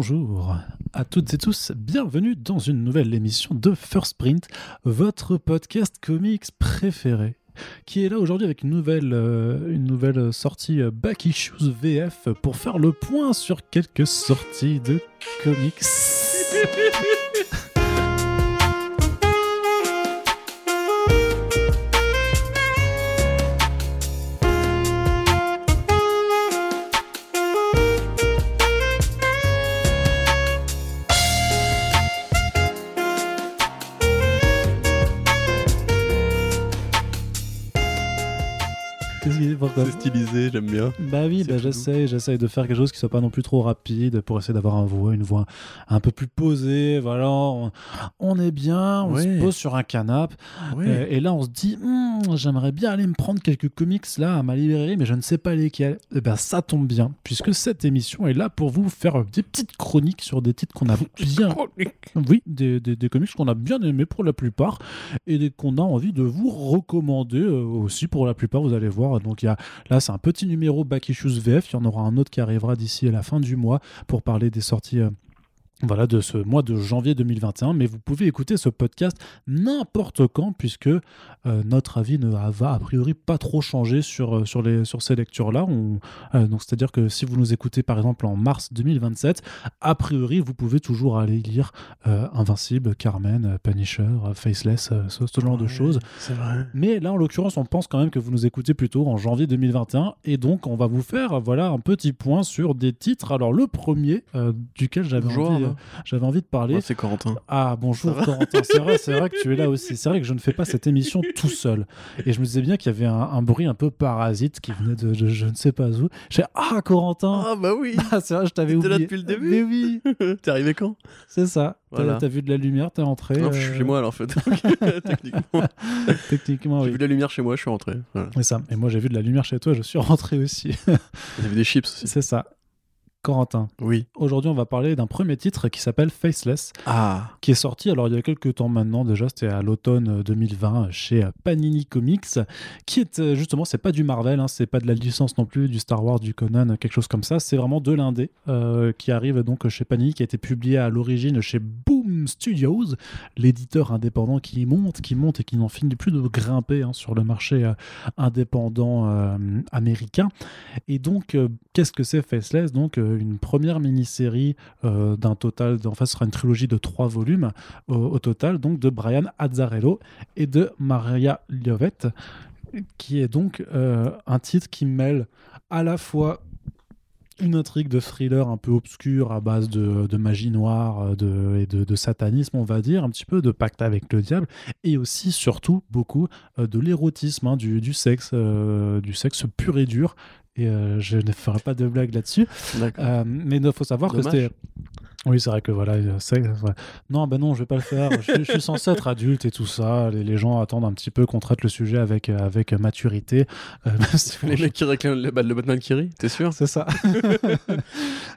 Bonjour à toutes et tous, bienvenue dans une nouvelle émission de First Print, votre podcast comics préféré qui est là aujourd'hui avec une nouvelle, euh, une nouvelle sortie euh, Back Issues VF pour faire le point sur quelques sorties de comics. pourquoi C'est stylisé, j'aime bien. Bah oui, bah tout j'essaie, j'essaie de faire quelque chose qui soit pas non plus trop rapide pour essayer d'avoir un voix, une voix un peu plus posée. Voilà, on, on est bien, on se pose sur un canapé euh, et là on se dit, Hmm, j'aimerais bien aller me prendre quelques comics là à ma librairie, mais je ne sais pas lesquels. Et ben ça tombe bien, puisque cette émission est là pour vous faire des petites chroniques sur des titres qu'on a bien, oui, des, des, des comics qu'on a bien aimés pour la plupart et qu'on a envie de vous recommander euh, aussi pour la plupart. Vous allez voir. Donc il là c'est un petit numéro Back Issues VF. Il y en aura un autre qui arrivera d'ici à la fin du mois pour parler des sorties. Voilà, de ce mois de janvier 2021, mais vous pouvez écouter ce podcast n'importe quand, puisque euh, notre avis ne va a priori pas trop changer sur, euh, sur, les, sur ces lectures-là. Euh, donc, c'est-à-dire que si vous nous écoutez par exemple en mars 2027, a priori, vous pouvez toujours aller lire euh, Invincible, Carmen, Punisher, Faceless, ce, ce genre de choses. Vrai. Mais là, en l'occurrence, on pense quand même que vous nous écoutez plutôt en janvier 2021. Et donc, on va vous faire voilà, un petit point sur des titres. Alors, le premier duquel j'avais envie. Euh, j'avais envie de parler. Moi, c'est Corentin. Ah, bonjour Corentin. C'est vrai, c'est vrai que tu es là aussi. C'est vrai que je ne fais pas cette émission tout seul. Et je me disais bien qu'il y avait un, un bruit un peu parasite qui venait de, de je ne sais pas où. J'ai Ah, Corentin Ah bah oui Ah, c'est vrai, je t'avais oublié. là depuis le début Mais oui, T'es arrivé quand? C'est ça. T'as Voilà. t'as vu de la lumière, t'es entré. Non, je suis euh, chez moi alors en fait. Techniquement. Techniquement, J'ai oui. vu de la lumière chez moi, je suis rentré. Voilà. C'est ça. Et moi, j'ai vu de la lumière chez toi, je suis rentré aussi. J'ai vu des chips aussi. c'est ça. Corentin, Oui. aujourd'hui, on va parler d'un premier titre qui s'appelle Faceless. Ah qui est sorti alors il y a quelques temps maintenant déjà c'était à l'automne 2020 chez euh, Panini Comics qui est euh, justement c'est pas du Marvel hein, c'est pas de la licence non plus du Star Wars du Conan quelque chose comme ça c'est vraiment de l'indé euh, qui arrive donc chez Panini qui a été publié à l'origine chez Boom Studios l'éditeur indépendant qui monte qui monte et qui n'en finit plus de grimper hein, sur le marché euh, indépendant euh, américain et donc euh, qu'est-ce que c'est Faceless? Donc euh, une première mini-série euh, d'un total, en fait, ce sera une trilogie de trois volumes au, total, donc de Brian Azzarello et de Maria Liovette, qui est donc euh, un titre qui mêle à la fois une intrigue de thriller un peu obscure à base de, magie noire euh, et de, satanisme, on va dire, un petit peu de pacte avec le diable, et aussi, surtout, beaucoup euh, de l'érotisme, hein, du, sexe, euh, du sexe pur et dur. Et euh, je ne ferai pas de blague là-dessus. Euh, mais il faut savoir Dommage. que c'était. Oui, c'est vrai que voilà. ouais. Non, ben non, je vais pas le faire. je, je suis censé être adulte et tout ça. Les, les gens attendent un petit peu qu'on traite le sujet avec, euh, avec maturité. Euh, Les mecs qui réclament le, bah, le Batman Kiri, t'es sûr? C'est ça.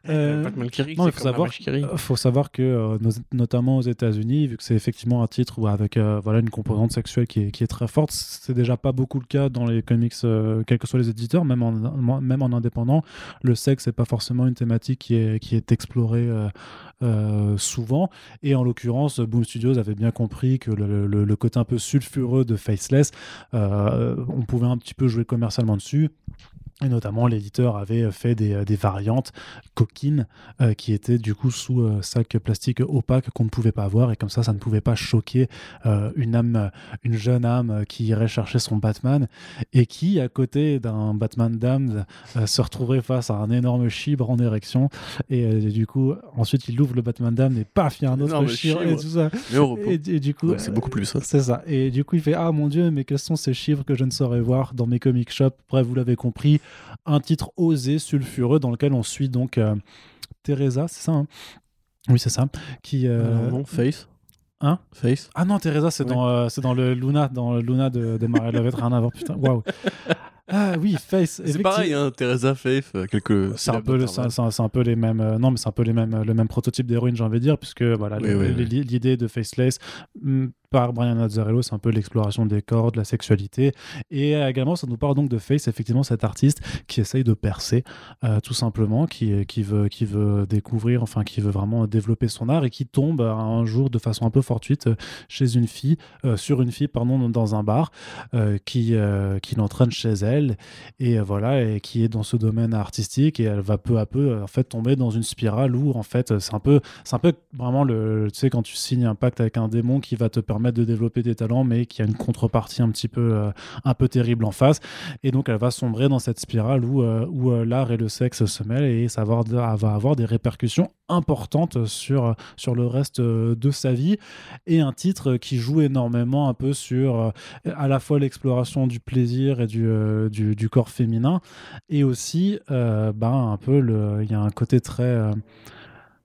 Euh, Batman Kiri, non, il faut savoir, faut savoir que, euh, nos- notamment aux États-Unis, vu que c'est effectivement un titre où avec voilà, une composante sexuelle qui est, qui est très forte, c'est déjà pas beaucoup le cas dans les comics, quels que soient les éditeurs, même en, même en indépendant. Le sexe n'est pas forcément une thématique qui est, qui est explorée euh, souvent. Et en l'occurrence, Boom Studios avait bien compris que le côté un peu sulfureux de Faceless, euh, on pouvait un petit peu jouer commercialement dessus. Et notamment, l'éditeur avait fait des, des variantes coquines euh, qui étaient du coup sous euh, sac plastique opaque qu'on ne pouvait pas avoir. Et comme ça, ça ne pouvait pas choquer euh, une âme, une jeune âme euh, qui irait chercher son Batman et qui, à côté d'un Batman euh, se retrouverait face à un énorme chibre en érection. Et euh, du coup, ensuite, il ouvre le Batman Damned et paf, il y a un autre chibre et tout ça. Mais au repos. Et, et du coup, Ouais, c'est beaucoup plus, ça. C'est ça. Et du coup, il fait Ah mon dieu, mais quels sont ces chiffres que je ne saurais voir dans mes comic shops? Bref, vous l'avez compris, un titre osé, sulfureux, dans lequel on suit donc euh, Teresa, c'est ça hein? Oui, c'est ça. Qui, euh, non, Face? Hein? Face? Ah non, Teresa, c'est Ouais. dans, euh, c'est dans le Luna, dans le Luna de, de Maria Lovett, rien à voir, putain. Waouh. Ah oui, Face. C'est pareil, hein, Teresa Faith, euh, quelques. C'est un peu, le- c'est un- c'est un peu les mêmes. euh, non, mais c'est un peu les mêmes, le même prototype d'héroïne, j'ai envie de dire, puisque voilà, Oui, le- oui, oui. l'idée de Faceless, hum, par Brian Azzarello, c'est un peu l'exploration des corps, de la sexualité. Et également, ça nous parle donc de Face, effectivement, cet artiste qui essaye de percer, euh, tout simplement, qui, qui, veut, qui veut découvrir, enfin, qui veut vraiment développer son art et qui tombe un jour de façon un peu fortuite chez une fille, euh, sur une fille, pardon, dans un bar, euh, qui, qui l'entraîne chez elle. Et voilà, et qui est dans ce domaine artistique. Et elle va peu à peu, en fait, tomber dans une spirale où, en fait, c'est un peu, c'est un peu vraiment le, tu sais, quand tu signes un pacte avec un démon qui va te permettre de développer tes talents, mais qui a une contrepartie un petit peu, euh, un peu terrible en face. Et donc, elle va sombrer dans cette spirale où, euh, où euh, l'art et le sexe se mêlent et ça va avoir des répercussions importantes sur, sur le reste de sa vie. Et un titre qui joue énormément un peu sur à la fois l'exploration du plaisir et du, du, du, corps féminin, et aussi, ben, un peu, il y a un côté très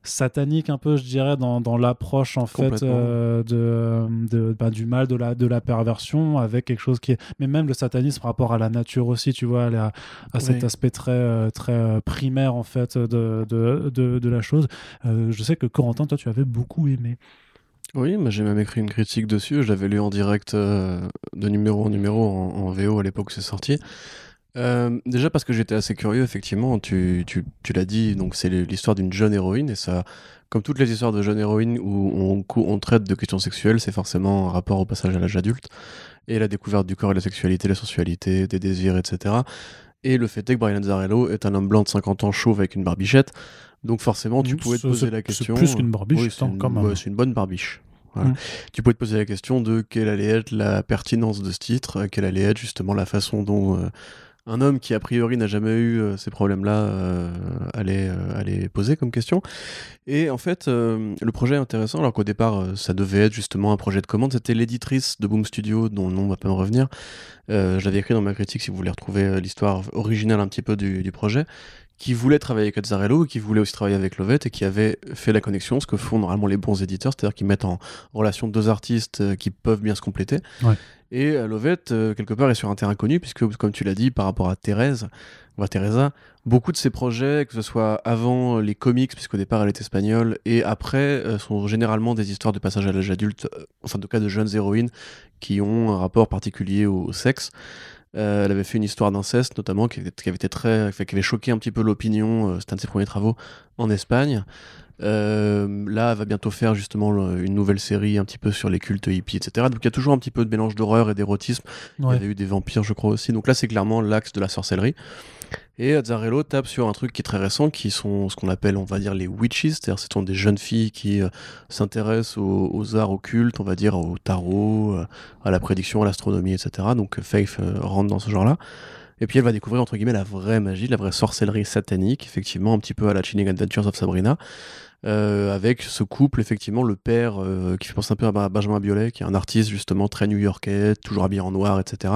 satanique un peu, je dirais, dans, dans l'approche en fait euh, de, de bah, du mal, de la, de la perversion, avec quelque chose qui est. Mais même le satanisme par rapport à la nature aussi, tu vois, à, à cet aspect très, euh, très euh, primaire en fait de, de, de, de la chose. je sais que Corentin, toi, tu avais beaucoup aimé. Oui, j'ai même écrit une critique dessus. Je l'avais lu en direct de numéro en numéro en, en VO à l'époque où c'est sorti. Euh, déjà parce que j'étais assez curieux, effectivement, tu, tu, tu l'as dit, donc c'est l'histoire d'une jeune héroïne, et ça, comme toutes les histoires de jeunes héroïnes où on, on traite de questions sexuelles, c'est forcément un rapport au passage à l'âge adulte, et la découverte du corps et de la sexualité, la sensualité, des désirs, etc. Et le fait est que Brian Azzarello est un homme blanc de 50 ans chauve avec une barbichette, donc forcément tu pouvais te poser la question... C'est plus qu'une barbiche, c'est une, bonne barbiche. Mm. Tu pouvais te poser la question de quelle allait être la pertinence de ce titre, quelle allait être justement la façon dont euh, un homme qui a priori n'a jamais eu euh, ces problèmes-là euh, allait, euh, allait, poser comme question. Et en fait, le projet est intéressant, alors qu'au départ, ça devait être justement un projet de commande. C'était l'éditrice de Boom Studio, dont le nom va pas me revenir. je l'avais écrit dans ma critique si vous voulez retrouver l'histoire originale un petit peu du, du projet qui voulait travailler avec Azzarello, qui voulait aussi travailler avec Lovett et qui avait fait la connexion, ce que font normalement les bons éditeurs, c'est-à-dire qu'ils mettent en relation deux artistes qui peuvent bien se compléter. Ouais. Et euh, Lovett, euh, quelque part, est sur un terrain connu, puisque, comme tu l'as dit, par rapport à Thérèse, Teresa, beaucoup de ses projets, que ce soit avant les comics, puisqu'au départ elle est espagnole, et après, euh, sont généralement des histoires de passage à l'âge adulte, enfin, de cas de jeunes héroïnes qui ont un rapport particulier au, sexe. Elle avait fait une histoire d'inceste, notamment, qui, avait été très, qui avait choqué un petit peu l'opinion. C'était un de ses premiers travaux en Espagne. Euh, là, elle va bientôt faire justement une nouvelle série un petit peu sur les cultes hippies, etc. Donc il y a toujours un petit peu de mélange d'horreur et d'érotisme. Il y avait eu des vampires, je crois aussi. Donc là, c'est clairement l'axe de la sorcellerie. Et Azzarello tape sur un truc qui est très récent, qui sont ce qu'on appelle, on va dire, les witches, c'est-à-dire ce sont des jeunes filles qui euh, s'intéressent aux, arts occultes, on va dire, au tarot, euh, à la prédiction, à l'astronomie, etc. Donc Faith rentre dans ce genre-là. Et puis elle va découvrir entre guillemets la vraie magie, la vraie sorcellerie satanique, effectivement, un petit peu à la Chilling Adventures of Sabrina. Euh, avec ce couple, effectivement, le père euh, qui fait penser un peu à Benjamin Biolay, qui est un artiste justement très new-yorkais, toujours habillé en noir, etc.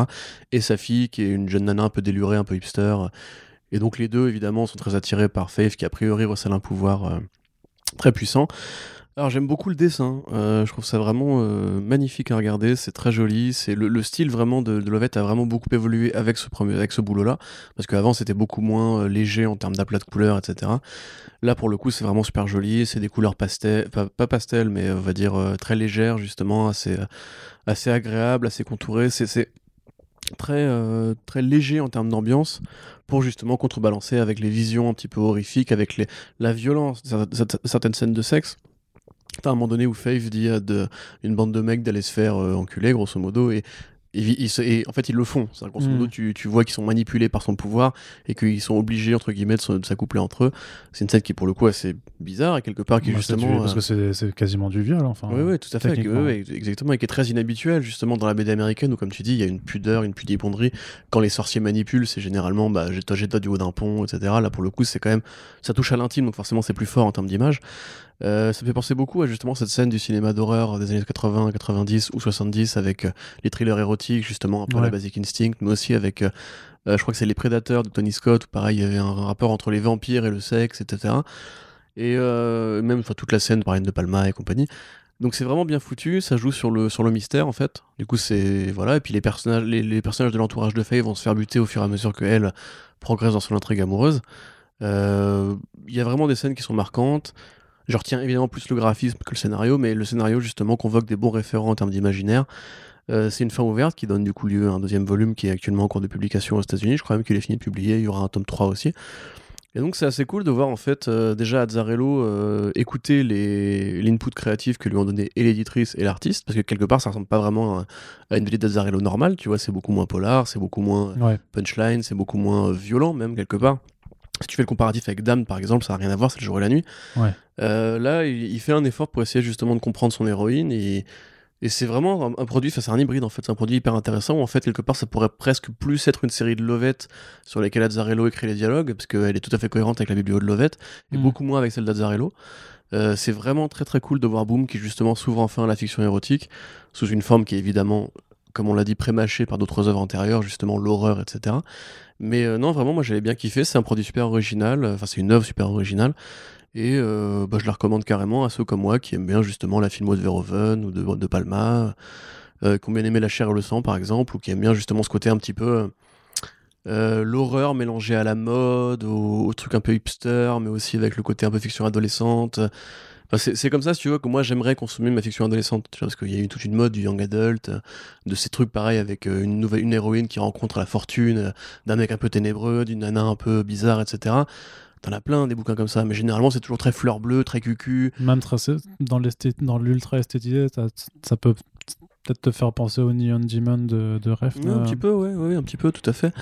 Et sa fille, qui est une jeune nana un peu délurée, un peu hipster. Et donc les deux, évidemment, sont très attirés par Faith, qui a priori recèle un pouvoir euh, très puissant. Alors j'aime beaucoup le dessin, je trouve ça vraiment magnifique à regarder, c'est très joli, c'est le, style vraiment de, de Lovett a vraiment beaucoup évolué avec ce premier, avec ce boulot là, parce qu'avant c'était beaucoup moins léger en termes d'aplat de couleurs, etc. Là, pour le coup, c'est vraiment super joli. C'est des couleurs pastel, pas, pas, pastel, mais on va dire euh, très légères, justement, assez, euh, assez agréable, assez contouré. C'est très, euh, très léger en termes d'ambiance pour justement contrebalancer avec les visions un petit peu horrifiques, avec la violence certaines scènes de sexe. À un moment donné où Faith dit à de, une bande de mecs d'aller se faire enculer, grosso modo, et et, en fait, ils le font. Grosso modo, mm. tu, tu, vois qu'ils sont manipulés par son pouvoir et qu'ils sont obligés, entre guillemets, de s'accoupler entre eux. C'est une scène qui, pour le coup, est assez bizarre et quelque part qui, bah, justement. Parce que c'est quasiment du viol, enfin. Oui, oui, tout à fait. exactement. Et qui est très inhabituel, justement, dans la BD américaine où, comme tu dis, il y a une pudeur, une pudibonderie. Quand les sorciers manipulent, c'est généralement, bah, jette-toi du haut d'un pont, etc. Là, pour le coup, c'est quand même. Ça touche à l'intime, donc forcément, c'est plus fort en termes d'image. Euh, ça me fait penser beaucoup à justement cette scène du cinéma d'horreur des années 80, 90 ou 70 avec euh, les thrillers érotiques, justement, un peu la Basic Instinct, mais aussi avec, euh, je crois que c'est Les Prédateurs de Tony Scott, où pareil, il y avait un, rapport entre les vampires et le sexe, etc. Et même toute la scène, par de Palma et compagnie. Donc c'est vraiment bien foutu, ça joue sur le, sur le mystère en fait. Du coup c'est voilà et puis les personnages les, les personnages de l'entourage de Faye vont se faire buter au fur et à mesure que elle progresse dans son intrigue amoureuse. Il y a vraiment des scènes qui sont marquantes. Je retiens évidemment plus le graphisme que le scénario, mais le scénario justement convoque des bons référents en termes d'imaginaire. Euh, c'est une fin ouverte qui donne du coup lieu à un deuxième volume qui est actuellement en cours de publication aux États-Unis. Je crois même qu'il est fini de publier. Il y aura un tome 3 aussi. Et donc c'est assez cool de voir en fait euh, déjà Azzarello euh, écouter les l'input créatif que lui ont donné et l'éditrice et l'artiste parce que quelque part ça ressemble pas vraiment à, à une BD d'Azzarello normale, tu vois, c'est beaucoup moins polar, c'est beaucoup moins Ouais. punchline, c'est beaucoup moins violent même quelque part. Si tu fais le comparatif avec Dame par exemple, ça n'a rien à voir, c'est le jour et la nuit. Ouais. Euh, là, il, il fait un effort pour essayer justement de comprendre son héroïne et, et c'est vraiment un, un produit, c'est un hybride en fait, c'est un produit hyper intéressant où en fait quelque part ça pourrait presque plus être une série de Lovette sur lesquelles Azzarello écrit les dialogues parce qu'elle est tout à fait cohérente avec la biblio de Lovette et Mm. beaucoup moins avec celle d'Azzarello. Euh, c'est vraiment très très cool de voir Boom qui justement s'ouvre enfin à la fiction érotique sous une forme qui est évidemment, comme on l'a dit, prémâchée par d'autres œuvres antérieures, justement l'horreur, etc. Mais euh, non, vraiment, moi j'avais bien kiffé. C'est un produit super original, enfin c'est une œuvre super originale. Et euh, bah, je la recommande carrément à ceux comme moi qui aiment bien justement la filmo de Verhoeven ou de, de Palma, euh, qui ont bien aimé La chair et le sang par exemple, ou qui aiment bien justement ce côté un petit peu euh, euh, l'horreur mélangée à la mode, au, au truc un peu hipster, mais aussi avec le côté un peu fiction adolescente. Enfin, c'est comme ça, si tu veux, que moi j'aimerais consommer ma fiction adolescente, tu vois, parce qu'il y a eu toute une mode du young adult, de ces trucs pareils avec une nouvelle une héroïne qui rencontre la fortune d'un mec un peu ténébreux, d'une nana un peu bizarre, etc. T'en as plein des bouquins comme ça, mais généralement c'est toujours très fleur bleue, très cucu. Même dans l'ultra esthétisé, ça, ça peut peut-être te faire penser au Neon Demon de, de Refn. Ouais, un petit peu, ouais, ouais, un petit peu, tout à fait.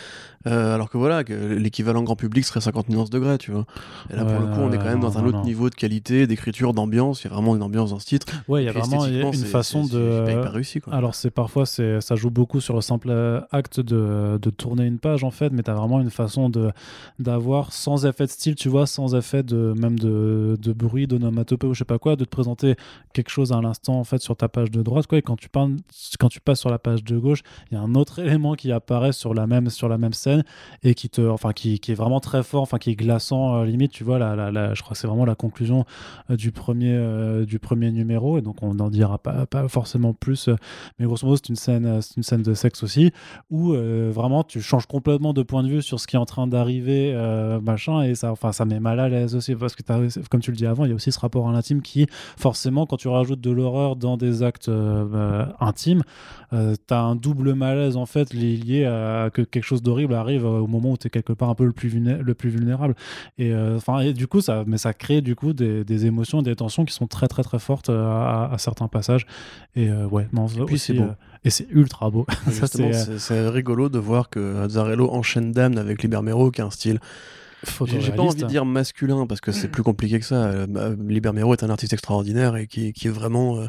Euh, alors que voilà, que l'équivalent grand public serait 50 nuances degrés, tu vois. Et là, pour le coup, on est quand même non, dans un autre non. niveau de qualité, d'écriture, d'ambiance. Il y a vraiment une ambiance dans ce titre. Ouais, il y a vraiment une façon de. C'est hyper réussi, quoi. Alors c'est parfois c'est ça joue beaucoup sur le simple acte de, de tourner une page en fait, mais t'as vraiment une façon de d'avoir sans effet de style, tu vois, sans effet de même de, de bruit, d'onomatopée ou je sais pas quoi, de te présenter quelque chose à l'instant en fait sur ta page de droite quoi. Et quand tu parles, quand tu passes sur la page de gauche, il y a un autre élément qui apparaît sur la même sur la même scène et qui te enfin qui, qui est vraiment très fort, enfin qui est glaçant euh, limite, tu vois. La, la, je crois que c'est vraiment la conclusion euh, du premier euh, du premier numéro et donc on n'en dira pas pas forcément plus. euh, mais grosso modo, c'est une scène, une scène de sexe aussi, où vraiment tu changes complètement de point de vue sur ce qui est en train d'arriver, machin, et ça, enfin, ça met mal à l'aise aussi, parce que comme tu le dis avant, il y a aussi ce rapport à l'intime qui, forcément, quand tu rajoutes de l'horreur dans des actes euh, intimes, euh, t'as un double malaise en fait li- lié à que quelque chose d'horrible arrive euh, au moment où t'es quelque part un peu le plus, vulné- le plus vulnérable. Et euh, enfin, et du coup, ça, mais ça crée du coup des, des émotions, des tensions qui sont très très très fortes euh, à, à certains passages. Et ouais, non, puis, aussi, c'est beau. et c'est ultra beau. C'est, rigolo de voir que Azzarello enchaîne Damned avec Libermero, qui a un style J'ai pas envie de dire masculin parce que c'est plus compliqué que ça. Bah, Liber Mero est un artiste extraordinaire et qui, qui est vraiment euh,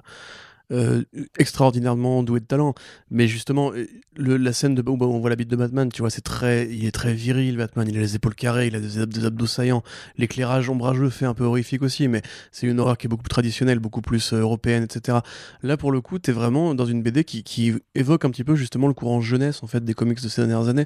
euh, extraordinairement doué de talent. Mais justement, euh, la scène de où on voit la bite de Batman, tu vois, c'est très, il est très viril Batman. Il a les épaules carrées, il a des, ab- des abdos saillants. L'éclairage ombrageux fait un peu horrifique aussi, mais c'est une horreur qui est beaucoup plus traditionnelle, beaucoup plus euh, européenne, etc. Là, pour le coup, t'es vraiment dans une BD qui, évoque un petit peu justement le courant jeunesse en fait des comics de ces dernières années.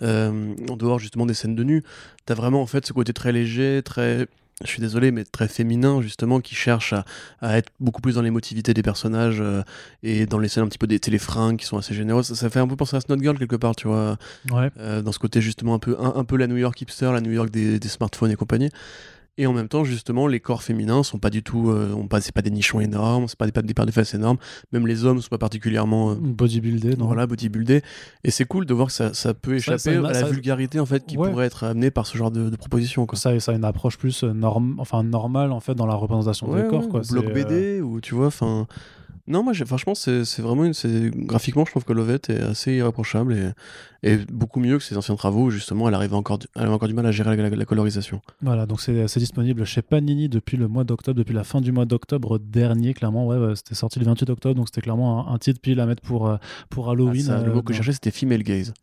En dehors justement des scènes de nu, t'as vraiment en fait ce côté très léger, très je suis désolé, mais très féminin, justement, qui cherche à, à être beaucoup plus dans l'émotivité des personnages euh, et dans les scènes un petit peu des téléfringues qui sont assez généreuses. Ça, ça fait un peu penser à Snot Girl, quelque part, tu vois, Ouais. euh, dans ce côté justement un peu, un, un peu la New York hipster, la New York des, des smartphones et compagnie. Et en même temps, justement, les corps féminins sont pas du tout, euh, ont pas, c'est pas des nichons énormes, c'est pas des, pas des paires de fesses énormes. Même les hommes sont pas particulièrement euh, Bodybuildé, non voilà, bodybuildé. Et c'est cool de voir que ça, ça peut échapper ça- à la vulgarité en fait qui Ouais. pourrait être amenée par ce genre de, de proposition. Quoi. ça, ça a une approche plus euh, norm... enfin, normale en fait dans la représentation Ouais, des corps. ouais, Quoi. bloc euh, BD ou tu vois, enfin. Non, moi, franchement, c'est vraiment une. c'est- Graphiquement, je trouve que Lovette est assez irréprochable et, et beaucoup mieux que ses anciens travaux où justement elle arrivait encore, du- elle avait encore du mal à gérer la, la- la colorisation. Voilà, donc c'est disponible chez Panini depuis le mois d'octobre, depuis la fin du mois d'octobre dernier, clairement. Ouais, c'était sorti le 28 octobre, donc c'était clairement un, un titre pile à mettre pour, euh, pour Halloween. Ah, ça, le euh, mot que dans- je cherchais, c'était female gaze.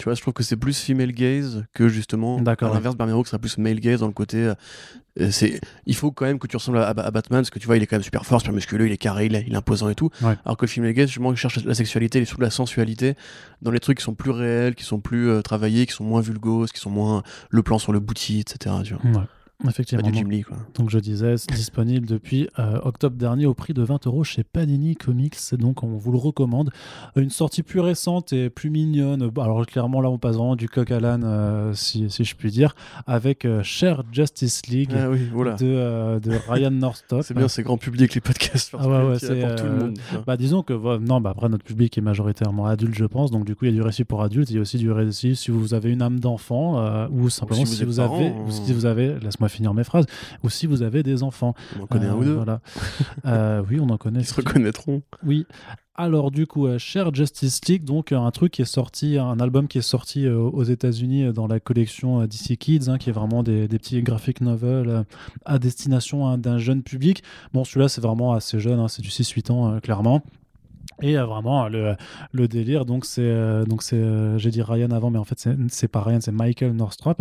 Tu vois, je trouve que c'est plus female gaze que justement, D'accord, à l'inverse, Barmero qui serait plus male gaze dans le côté. euh, euh, c'est, il faut quand même que tu ressembles à, à Batman, parce que tu vois, il est quand même super fort, super musculeux, il est carré, il est, il est imposant et tout. Ouais. Alors que le female gaze, justement, il cherche la sexualité et surtout la sensualité dans les trucs qui sont plus réels, qui sont plus euh, travaillés, qui sont moins vulgos, qui sont moins le plan sur le booty, etc. Tu vois. Ouais. Effectivement. Pas du Jim Lee, quoi. Donc je disais, c'est disponible depuis euh, octobre dernier au prix de 20 euros chez Panini Comics. Donc on vous le recommande. Une sortie plus récente et plus mignonne. Alors clairement là on passe vraiment du coq à l'âne, euh, si, si, je puis dire, avec euh, Cher Justice League ah, oui, voilà. de, de, Ryan Northrop. c'est bien, c'est grand public les podcasts. Ah ouais, ouais, c'est pour tout le monde. Bah disons que non, bah après notre public est majoritairement adulte, je pense. Donc du coup il y a du récit pour adultes. Il y a aussi du récit si vous avez une âme d'enfant ou simplement Ou si si, vous avez, ou si vous avez, laisse-moi finir mes phrases, ou si vous avez des enfants. On en connaît un ou deux. Voilà. Euh, oui, on en connaît. Ils se reconnaîtront. Oui. Alors du coup, euh, Cher Justice League, donc euh, un truc qui est sorti, un album qui est sorti euh, aux États-Unis euh, dans la collection euh, DC Kids, hein, qui est vraiment des, des petits graphic novels euh, à destination hein, d'un jeune public. Bon, celui-là c'est vraiment assez jeune, hein, c'est du 6-8 ans euh, clairement. Et euh, vraiment le, le délire, donc c'est euh, donc c'est euh, j'ai dit Ryan avant, mais en fait c'est- c'est pas Ryan, c'est Michael Northrop,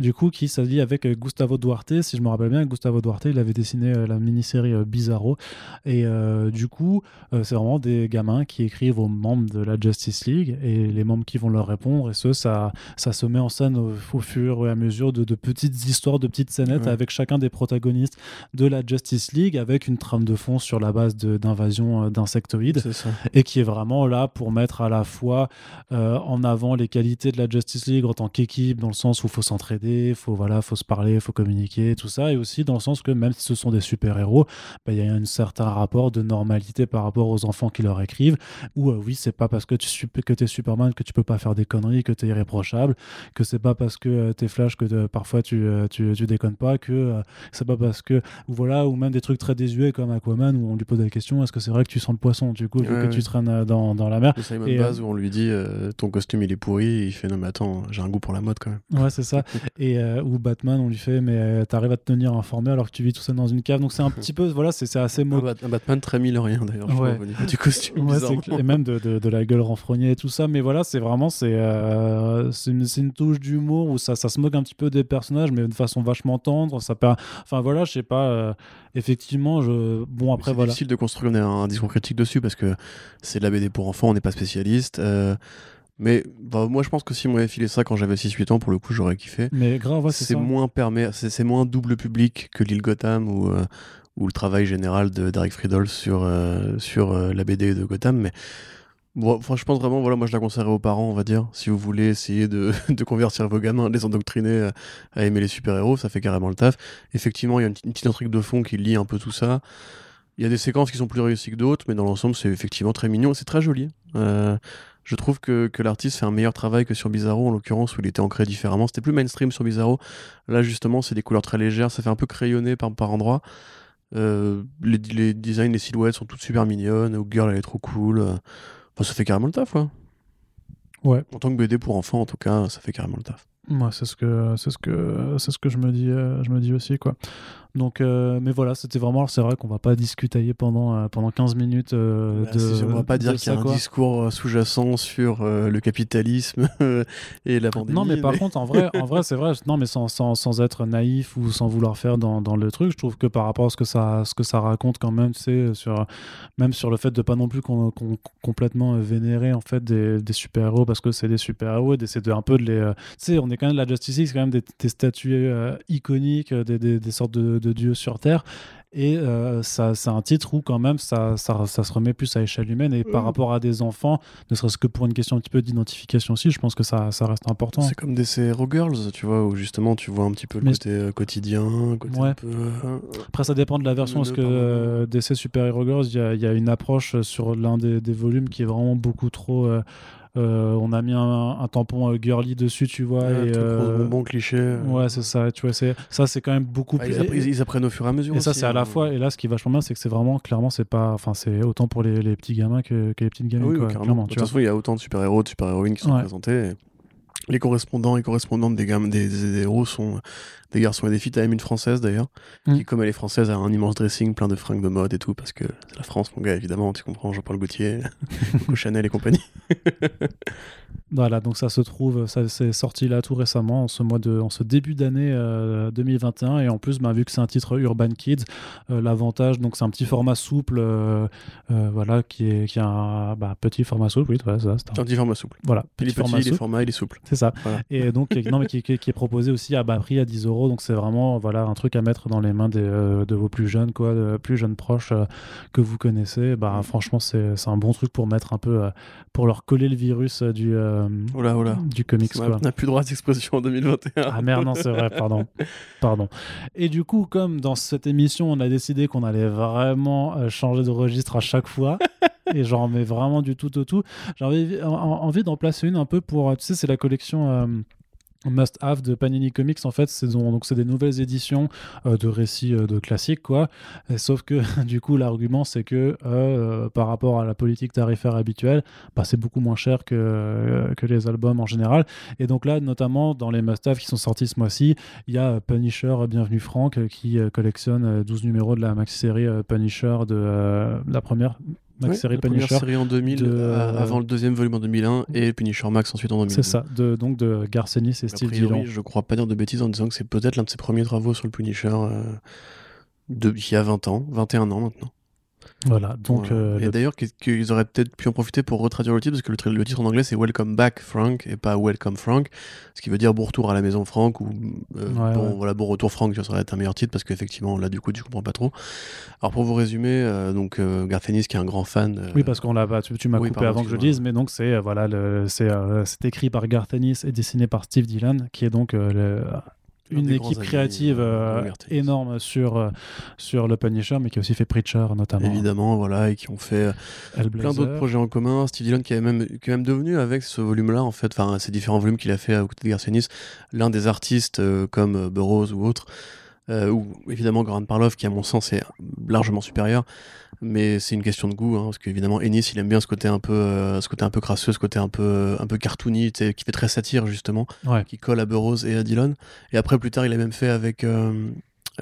du coup qui s'allie avec Gustavo Duarte. Si je me rappelle bien, Gustavo Duarte, il avait dessiné la mini-série Bizarro. Et du coup, c'est vraiment des gamins qui écrivent aux membres de la Justice League et les membres qui vont leur répondre. Et ce, ça ça se met en scène au, au fur et à mesure de, de petites histoires, de petites scénettes Ouais. avec chacun des protagonistes de la Justice League, avec une trame de fond sur la base de- d'invasion d'insectoïdes C'est ça. Et qui est vraiment là pour mettre à la fois euh, en avant les qualités de la Justice League en tant qu'équipe, dans le sens où il faut s'entraider, faut voilà, faut se parler, faut communiquer, tout ça, et aussi dans le sens que même si ce sont des super-héros, bah, il y a un certain rapport de normalité par rapport aux enfants qui leur écrivent, où euh, oui, c'est pas parce que tu que es Superman que tu peux pas faire des conneries, que tu es irréprochable, que c'est pas parce que euh, t'es Flash que euh, parfois tu, tu, tu déconnes pas, que c'est pas parce que ou voilà, ou même des trucs très désuets comme Aquaman où on lui pose la question est-ce que c'est vrai que tu sens le poisson du coup vu que tu traînes euh, dans, dans la mer Le Simon Et, Baz où on lui dit euh, ton costume il est pourri, et il fait non mais attends, j'ai un goût pour la mode quand même. Ouais, c'est ça. Et euh, ou Batman, on lui fait, mais euh, t'arrives à te tenir informé alors que tu vis tout seul dans une cave. Donc c'est un petit peu, voilà, c'est c'est assez mo- un Batman très millerien d'ailleurs, je Ouais. du costume. Ouais, c'est et même de, de, de la gueule renfrognée et tout ça. Mais voilà, c'est vraiment, c'est euh, c'est une, c'est une touche d'humour où ça, ça se moque un petit peu des personnages, mais de façon vachement tendre. Ça per- Enfin voilà, je sais pas. euh, effectivement, je. Bon, après, c'est voilà. difficile de construire un, un discours critique dessus parce que c'est de la BD pour enfants, on n'est pas spécialiste. euh, mais bah, moi je pense que si on m'avait filé ça quand j'avais 6-8 ans, pour le coup j'aurais kiffé. Mais grave, ouais, c'est moins permet, c'est moins double public que l'île Gotham ou euh, ou le travail général de Derek Friedel sur euh, sur euh, la BD de Gotham. Mais bon, enfin, je pense vraiment, voilà, moi je la conseillerais aux parents, on va dire, si vous voulez essayer de, de convertir vos gamins, les endoctriner à, aimer les super héros, ça fait carrément le taf. Effectivement, il y a une, une petite intrigue de fond qui lie un peu tout ça. Il y a des séquences qui sont plus réussies que d'autres, mais dans l'ensemble, c'est effectivement très mignon et c'est très joli. Euh, je trouve que, que l'artiste fait un meilleur travail que sur Bizarro, en l'occurrence, où il était ancré différemment. C'était plus mainstream sur Bizarro. Là, justement, c'est des couleurs très légères, ça fait un peu crayonné par, par endroits. Euh, les, les designs, les silhouettes sont toutes super mignonnes. Ou Girl, elle est trop cool. Enfin, ça fait carrément le taf, quoi. Ouais. En tant que BD pour enfants, en tout cas, ça fait carrément le taf. Moi, c'est ce que c'est ce que c'est ce que je me dis euh, je me dis aussi quoi. Donc euh, mais voilà, c'était vraiment c'est vrai qu'on va pas discuter pendant euh, pendant 15 minutes euh, Bah, de on va pas dire qu'il y a un quoi. discours euh, sous-jacent sur le capitalisme et la pandémie. Non, mais par contre, en vrai, en vrai, c'est vrai. Non, mais sans, sans, sans être naïf ou sans vouloir faire dans, dans le truc, je trouve que par rapport à ce que ça, ce que ça raconte quand même, c'est sur même sur le fait de pas non plus qu'on qu'on- complètement vénérer en fait des, des super héros parce que c'est des super héros et d'essayer de un peu de les. tu sais, on est quand même de la Justice League, c'est quand même des, des statues iconiques, des, des, des sortes de, de dieux sur Terre. Et euh, ça, c'est un titre où quand même ça, ça, ça se remet plus à échelle humaine et par Mm. rapport à des enfants, ne serait-ce que pour une question un petit peu d'identification aussi, je pense que ça, ça reste important. C'est comme des Hero Girls, tu vois, où justement tu vois un petit peu le Mais- côté euh, quotidien, côté Ouais. un peu. euh, Après, ça dépend de la version. Parce que euh, DC Super Hero Girls, il y, a- il y a une approche sur l'un des, des volumes qui est vraiment beaucoup trop. euh, euh, on a mis un, un tampon euh, girly dessus, tu vois. ouais, et, truc euh, bonbon cliché. ouais, c'est ça. Tu vois, c'est ça, c'est quand même beaucoup Ah, plus. ils, appre- ils- ils apprennent au fur et à mesure. et ça, c'est à la hein. fois. Et là, ce qui est vachement bien, c'est que c'est vraiment clairement, c'est pas. Enfin, c'est autant pour les, les petits gamins que, que les petites Ah gamines. oui, quoi, oui, carrément. clairement, De tu toute façon, il y a autant de super-héros, de super-héroïnes qui sont Ouais. présentés. et Les correspondants et correspondantes des, gamins, des, des héros sont des garçons et des filles. T'as même une française d'ailleurs, Mm. qui, comme elle est française, a un immense dressing plein de fringues de mode et tout, parce que c'est la France, mon gars, évidemment, tu comprends, Jean-Paul Gaultier, Coco Chanel et compagnie. Voilà, donc ça se trouve, ça s'est sorti là tout récemment, en ce mois de, en ce début d'année euh, 2021, et en plus, bah, vu que c'est un titre Urban Kids, euh, l'avantage, donc c'est un petit format souple, euh, euh, voilà, qui est, qui est un bah, petit format souple, oui, voilà, ça, c'est un- Un petit format souple. voilà, Il petit est petit, format il est souple. format, il est souple. C'est C'est ça. Voilà. Et donc, non, mais qui, qui- qui est proposé aussi à bas prix à 10 euros. Donc, c'est vraiment voilà, un truc à mettre dans les mains des, euh, de vos plus jeunes, quoi, de plus jeunes proches euh, que vous connaissez. Bah, franchement, c'est un bon truc pour mettre un peu, euh, pour leur coller le virus du, Oh là, oh là. du comics. Quoi. on n'a plus droit d'expression en 2021. Ah merde, non, c'est vrai, pardon. pardon. Et du coup, comme dans cette émission, on a décidé qu'on allait vraiment changer de registre à chaque fois, et j'en mets vraiment du tout au tout, j'avais en- en- envie d'en placer une un peu pour, tu sais, c'est la collection... euh, Must Have de Panini Comics. En fait c'est donc c'est des nouvelles éditions euh, de récits euh, de classiques quoi. Sauf que du coup l'argument c'est que par rapport à la politique tarifaire habituelle bah, c'est beaucoup moins cher que, que les albums en général. Et donc là notamment dans les Must Have qui sont sortis ce mois-ci il y a Punisher Bienvenue Franck qui collectionne euh, 12 numéros de la maxi-série euh, Punisher de la première Ouais, la première Punisher série en 2000, de- euh, avant le deuxième volume en 2001 et Punisher Max ensuite en 2002. c'est ça de, donc de Garcenis et Steve Dillon je crois pas dire de bêtises en disant que c'est peut-être l'un de ses premiers travaux sur le Punisher euh, de, il y a 20 ans, 21 ans maintenant. Voilà donc Voilà. euh, et le- d'ailleurs, qu'ils- auraient peut-être pu en profiter pour retraduire le titre, parce que le, titre en anglais c'est Welcome Back Frank et pas Welcome Frank, ce qui veut dire bon retour à la maison Frank ou euh, Ouais, bon, ouais. voilà, bon retour Frank, ça serait un meilleur titre parce qu'effectivement là du coup tu comprends pas trop. Alors pour vous résumer, euh, donc euh, Garth Ennis qui est un grand fan. euh, Oui, parce qu'on l'a pas. Tu, tu m'as oui, coupé pardon, avant que je dise, mais donc c'est voilà, c'est écrit par Garth Ennis et dessiné par Steve Dillon, qui est donc le- une équipe créative euh, euh, énorme sur euh, sur le Punisher, mais qui a aussi fait Preacher notamment. Évidemment, voilà, et qui ont fait plein d'autres projets en commun. Steve Dillon qui est même, qui est même devenu avec ce volume-là, en fait, enfin ces différents volumes qu'il a fait à côté de Garth Ennis, l'un des artistes euh, comme Burroughs ou autres, euh, ou évidemment Goran Parlov qui à mon sens est largement supérieur, mais c'est une question de goût, hein, parce qu'évidemment Ennis il aime bien ce côté un peu, euh, ce côté un peu crasseux, ce côté un peu, un peu cartoony, qui fait très satire justement, Ouais. qui colle à Burroughs et à Dillon. Et après plus tard il a même fait avec euh,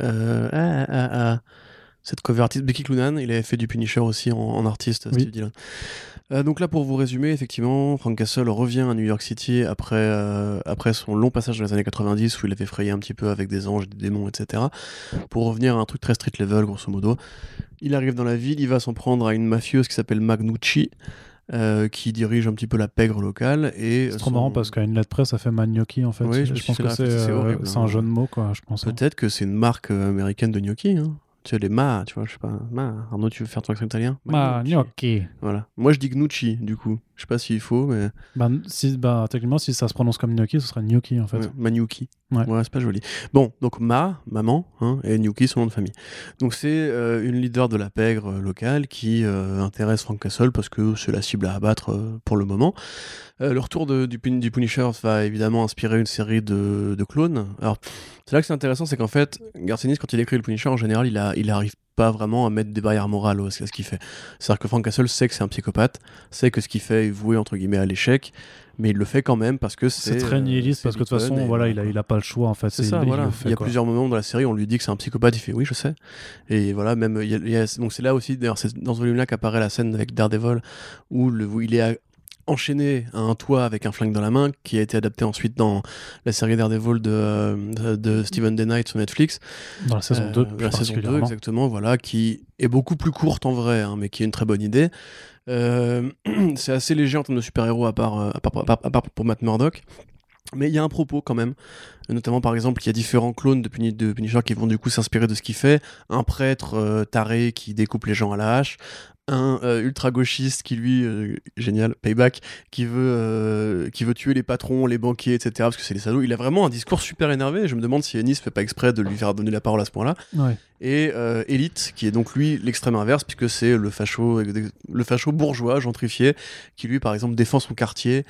euh, ah, ah, ah, cette cover artiste Becky Clunan, il avait fait du Punisher aussi en, en artiste, Oui. Steve Dillon. Euh, donc là, pour vous résumer, effectivement, Frank Castle revient à New York City après, euh, après son long passage dans les années 90 où il avait frayé un petit peu avec des anges, des démons, etc. Pour revenir à un truc très street level, grosso modo. Il arrive dans la ville, il va s'en prendre à une mafieuse qui s'appelle Magnucci, euh, qui dirige un petit peu la pègre locale. et C'est trop son- marrant parce qu'à une lettre presse, ça fait Manioki en fait. Oui, je pense que c'est euh, c'est hein. un jeu de mots, quoi, je pense. hein. Peut-être que c'est une marque américaine de gnocchi. Hein. Tu sais, les ma, tu vois, je sais pas. Ma. Arnaud, tu veux faire ton accent italien? Manioki. Voilà. Moi, je dis gnocchi, du coup. Je sais pas s'il faut, mais. Bah, si, bah, techniquement, si ça se prononce comme gnocchi, ce serait gnocchi en fait. Ouais, Maniuki. Ouais. c'est pas joli. Bon, donc Ma, maman, hein, et Nyuki, son nom de famille. Donc c'est euh, une leader de la pègre euh, locale qui euh, intéresse Frank Castle parce que c'est la cible à abattre pour le moment. Le retour de- du Punisher va évidemment inspirer une série de, de clones. Alors, c'est là que c'est intéressant, c'est qu'en fait, Garcinis, quand il écrit le Punisher, en général, il, a, il arrive pas vraiment à mettre des barrières morales à ce qu'il fait. C'est-à-dire que Frank Castle sait que c'est un psychopathe, sait que ce qu'il fait est voué entre guillemets à l'échec, mais il le fait quand même parce que c'est C'est très euh, nihiliste c'est parce que de toute façon, et voilà, il a, il a pas le choix en fait. C'est Il- ça, il voilà. fait, il y a quoi. plusieurs moments dans la série, on lui dit que c'est un psychopathe, il fait oui, je sais. Et voilà, même il y a- il y a- donc c'est là aussi, d'ailleurs, c'est dans ce volume-là qu'apparaît la scène avec Daredevil où, le, où il est enchaîné à un toit avec un flingue dans la main, qui a été adapté ensuite dans la série Daredevil de, euh, de Steven Day Knight sur Netflix. Dans la saison Euh, 2, la saison 2, particulièrement. exactement, voilà, qui est beaucoup plus courte en vrai, hein, mais qui est une très bonne idée. Euh, c'est assez léger en termes de super-héros euh, à part- à part pour Matt Murdock. Mais il y a un propos quand même. Notamment, par exemple, il y a différents clones de, Puni- de Punisher qui vont du coup s'inspirer de ce qu'il fait. Un prêtre euh, taré qui découpe les gens à la hache. Un euh, ultra-gauchiste qui, lui, euh, génial, payback, qui veut, qui veut tuer les patrons, les banquiers, etc. Parce que c'est les salauds. Il a vraiment un discours super énervé. Je me demande si Ennis fait pas exprès de lui faire donner la parole à ce point-là Ouais. et Elite, qui est donc lui l'extrême inverse, puisque c'est le facho, le facho bourgeois gentrifié, qui lui par exemple défend son quartier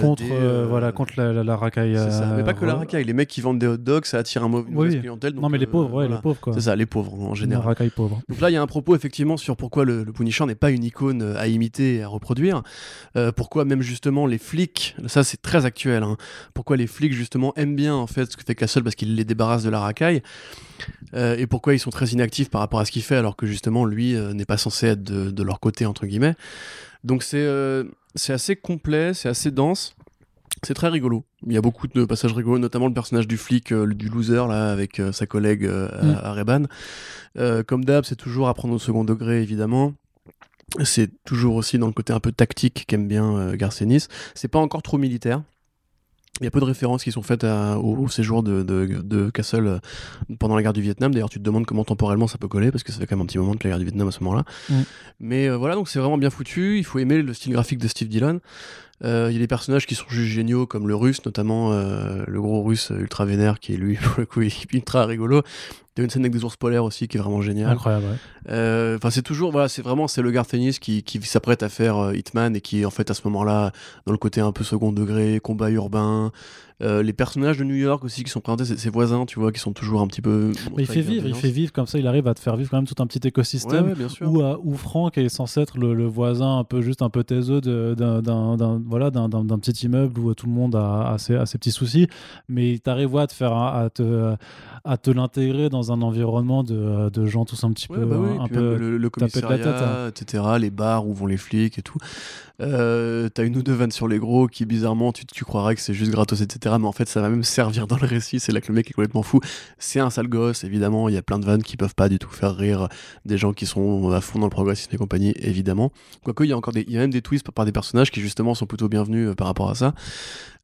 contre, des, voilà, contre la, la, la racaille. Mais pas que la racaille, les mecs qui vendent des hot dogs, ça attire un mauvais, Oui, clientèle. donc, Non, mais les euh, pauvres, ouais, voilà. les pauvres quoi. C'est ça, les pauvres en général. racaille pauvre. Donc là, il y a un propos effectivement sur pourquoi le, le Punisher n'est pas une icône euh, à imiter et à reproduire. Euh, pourquoi même justement les flics, ça c'est très actuel, hein, pourquoi les flics justement aiment bien en fait ce que fait Castle parce qu'il les débarrasse de la racaille. Euh, et pourquoi ils sont très inactifs par rapport à ce qu'il fait alors que justement lui euh, n'est pas censé être de, de leur côté entre guillemets. Donc c'est euh, c'est assez complet, c'est assez dense. C'est très rigolo. Il y a beaucoup de passages rigolos, notamment le personnage du flic, euh, du loser, là, avec euh, sa collègue euh, à- Mm. à Reban. Euh, comme d'hab, c'est toujours à prendre au second degré, évidemment. C'est toujours aussi dans le côté un peu tactique qu'aime bien Garcenis. C'est pas encore trop militaire. Il y a peu de références qui sont faites à- au, au séjour de, de, de Castle pendant la guerre du Vietnam. D'ailleurs, tu te demandes comment temporellement ça peut coller, parce que ça fait quand même un petit moment que la guerre du Vietnam à ce moment-là. Mm. Mais euh, voilà, donc c'est vraiment bien foutu. Il faut aimer le style graphique de Steve Dillon. Euh, Il y a des personnages qui sont juste géniaux, comme le russe, notamment euh, le gros russe ultra vénère, qui est lui, pour le coup, ultra rigolo. Il y a une scène avec des ours polaires aussi qui est vraiment géniale. Incroyable, ouais. Euh, Enfin, c'est toujours, voilà, c'est vraiment, c'est le Garth Ennis qui, qui s'apprête à faire euh, Hitman et qui est en fait à ce moment-là dans le côté un peu second degré, combat urbain. Euh, les personnages de New York aussi qui sont présentés, ses, ses voisins, tu vois, qui sont toujours un petit peu. Mais il fait vivre, il fait vivre comme ça, il arrive à te faire vivre quand même tout un petit écosystème. Ouais, ouais, bien sûr. Où, euh, où Franck est censé être le, le voisin un peu juste un peu taiseux d'un- voilà, d'un petit immeuble où tout le monde a, a ses, a ses petits soucis, mais tu arrives à te faire à te, à te l'intégrer dans un environnement de, de gens tous un petit Ouais, peu bah oui, un puis peu le, le de la commissariat, tête, hein. etc., les bars où vont les flics et tout. Euh, T'as une ou deux vannes sur les gros qui, bizarrement, tu, tu croirais que c'est juste gratos, etc. Mais en fait, ça va même servir dans le récit. C'est là que le mec est complètement fou. C'est un sale gosse, évidemment. Il y a plein de vannes qui peuvent pas du tout faire rire des gens qui sont à fond dans le progressisme et compagnie, évidemment. Quoique, il y a encore des, il y a même des twists par, par des personnages qui, justement, sont plutôt bienvenus euh, par rapport à ça.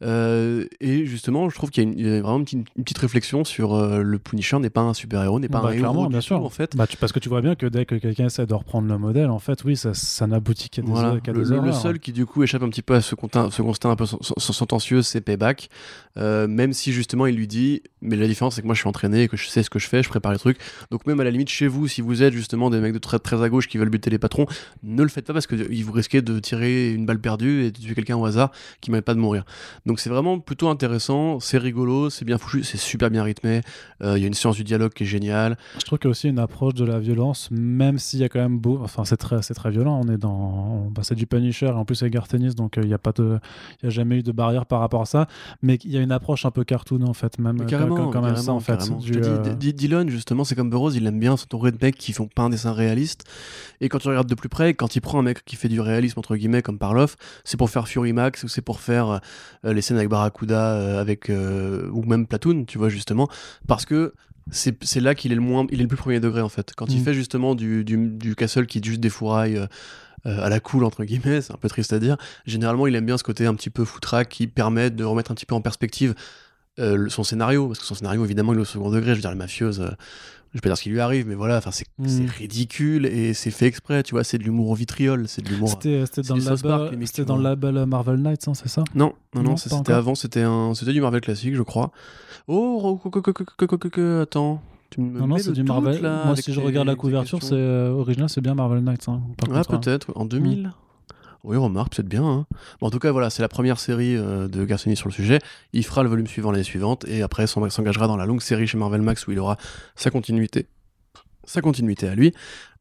Euh, et justement, je trouve qu'il y a, une- il y a vraiment une petite, une petite réflexion sur euh, le Punisher n'est pas un super-héros, n'est pas Bah, un clairement, héros bien du sûr. tout, en fait. Bah, tu- parce que tu vois bien que dès que quelqu'un essaie de reprendre le modèle, en fait, oui, ça, ça n'aboutit qu'à des, Voilà. qu'à Le, des le- le horreurs. seul qui du coup échappe un petit peu à ce, constat- ce constat un peu sen- sen- sentencieux, c'est Payback. Euh, même si justement il lui dit, mais la différence c'est que moi je suis entraîné, que je sais ce que je fais, je prépare les trucs. Donc même à la limite chez vous, si vous êtes justement des mecs de très, très à gauche qui veulent buter les patrons, ne le faites pas parce que vous risquez de tirer une balle perdue et de tuer quelqu'un au hasard qui ne pas de mourir. Donc c'est vraiment plutôt intéressant, c'est rigolo, c'est bien foutu, c'est super bien rythmé. Euh, Il y a une séance du dialogue qui est géniale. Je trouve qu'il y a aussi une approche de la violence, même s'il y a quand même beau. Enfin, c'est très, c'est très violent. On est dans. bah, c'est du Punisher, et en plus, c'est Garth Ennis, donc euh, il n'y a, pas de... il a jamais eu de barrière par rapport à ça. Mais il y a une approche un peu cartoon, en fait, même. Euh, carrément, quand, quand même ça, carrément, en fait. du, dis, Dylan, justement, c'est comme Burroughs, il aime bien s'entourer de mecs qui font pas un dessin réaliste. Et quand tu regardes de plus près, quand il prend un mec qui fait du réalisme, entre guillemets, comme Parloff, c'est pour faire Fury Max ou c'est pour faire les scènes avec Barracuda, euh, avec, euh, ou même Platoon, tu vois, justement. Parce que c'est là qu'il est le moins il est le plus premier degré en fait quand il Mm. fait justement du, du, du castle qui est juste des fourrailles euh, à la cool entre guillemets c'est un peu triste à dire généralement il aime bien ce côté un petit peu foutraque qui permet de remettre un petit peu en perspective euh, son scénario parce que son scénario évidemment il est au second degré je veux dire la mafieuse euh, je vais pas dire ce qui lui arrive, mais voilà, enfin c'est mm. ridicule et c'est fait exprès, tu vois, c'est de l'humour au vitriol, c'est de l'humour. C'était euh, dans, le label euh, Marvel Knights, hein, c'est ça? Non, non, non, c'était avant, c'était un, c'était du Marvel classique, je crois. Oh, attends. Non, non, c'est du Marvel. Moi, si je regarde la couverture, c'est euh, original, c'est bien Marvel Knights. Hein, ah, hein. peut-être. En mm. 2000 oui, remarque, peut-être bien. hein. En tout cas, voilà, c'est la première série euh, de Garcenis sur le sujet. Il fera le volume suivant l'année suivante et après s'en- s'engagera dans la longue série chez Marvel Max où il aura sa continuité, sa continuité à lui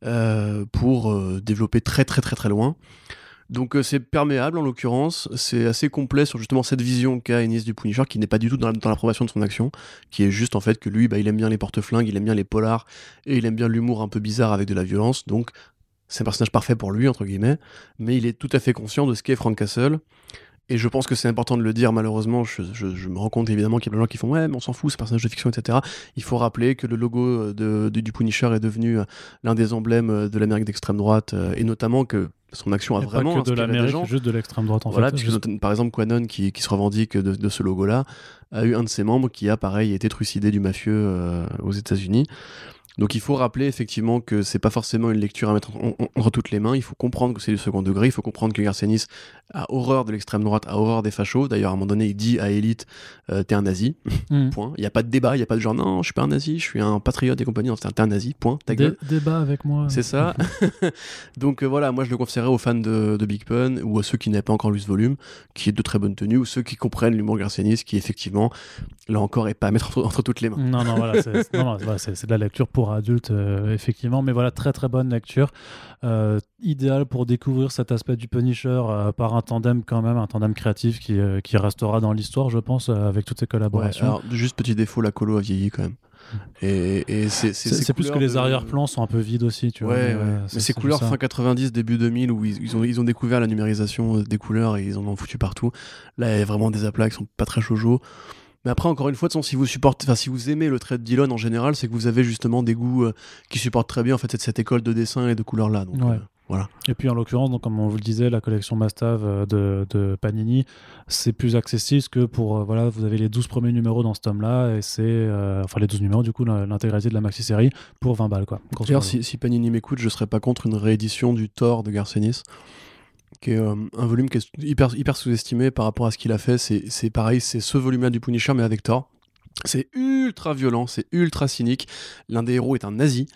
euh, pour euh, développer très très très très loin. Donc c'est perméable en l'occurrence, c'est assez complet sur justement cette vision qu'a Ennis du Punisher qui n'est pas du tout dans la- dans l'approbation de son action, qui est juste en fait que lui bah, il aime bien les porte-flingues, il aime bien les polars et il aime bien l'humour un peu bizarre avec de la violence, donc c'est un personnage parfait pour lui, entre guillemets, mais il est tout à fait conscient de ce qu'est Frank Castle. Et je pense que c'est important de le dire, malheureusement. Je, je- je me rends compte évidemment qu'il y a plein de gens qui font Ouais, mais on s'en fout, c'est un personnage de fiction, etc. Il faut rappeler que le logo euh, de, de- du Punisher est devenu euh, l'un des emblèmes euh, de l'Amérique d'extrême droite, et notamment que son action a Et vraiment pas que de l'Amérique, juste de l'extrême droite en Voilà, fait. Juste- par exemple, Quanon, qui, qui se revendique de, de ce logo-là, a eu un de ses membres qui a, pareil, été trucidé du mafieux euh, aux États-Unis. Donc il faut rappeler effectivement que c'est pas forcément une lecture à mettre en- en- entre toutes les mains. Il faut comprendre que c'est du second degré. Il faut comprendre que Garcianis a horreur de l'extrême droite, a horreur des fachos. D'ailleurs, à un moment donné, il dit à Elite euh, T'es un nazi. Hmm. Point. Il n'y a pas de débat. Il n'y a pas de genre Non, je suis pas un nazi, je suis un patriote et compagnie. T'es un- nazi. Point. Ta Dé- gueule. débat avec moi. C'est ça. Donc euh, voilà, moi je le conseillerais aux fans de, de Big Pun ou à ceux qui n'avaient pas encore lu ce volume, qui est de très bonne tenue, ou ceux qui comprennent l'humour garcianiste, qui effectivement, là encore, est pas à mettre entre, entre toutes les mains. Non, non, voilà, c'est de la lecture pour adultes, euh, effectivement. Mais voilà, très très bonne lecture. Euh, idéal pour découvrir cet aspect du Punisher euh, par un tandem, quand même, un tandem créatif qui, qui restera dans l'histoire, je pense, avec toutes ces Ouais, collaborations. alors, juste petit défaut, la colo a vieilli quand même. Et, et c'est c'est ces c'est plus que les de- arrière-plans sont un peu vides aussi, tu vois. Ouais. Mais ces couleurs ça. fin 90, début 2000, où ils, ils ont, ils ont découvert la numérisation des couleurs et ils en ont foutu partout. Là, il y a vraiment des aplats qui sont pas très chojo. Mais après, encore une fois, de façon, si vous supportez, enfin, si vous aimez le trait de Dillon en général, c'est que vous avez justement des goûts euh, qui supportent très bien en fait cette, cette école de dessin et de couleurs là. Donc, Ouais. euh, Voilà. Et puis en l'occurrence, donc, comme on vous le disait, la collection Mastav euh, de, de Panini, c'est plus accessible que pour. euh, voilà, vous avez les 12 premiers numéros dans ce tome-là, et c'est. euh, enfin, les 12 numéros, du coup, l'intégralité de la maxi-série pour 20 balles, quoi. D'ailleurs, si, si Panini m'écoute, je serais pas contre une réédition du Thor de Garcenis, qui est euh, un volume qui est hyper, sous-estimé par rapport à ce qu'il a fait. C'est pareil, c'est ce volume-là du Punisher, mais avec Thor. C'est ultra violent, c'est ultra cynique. L'un des héros est un nazi.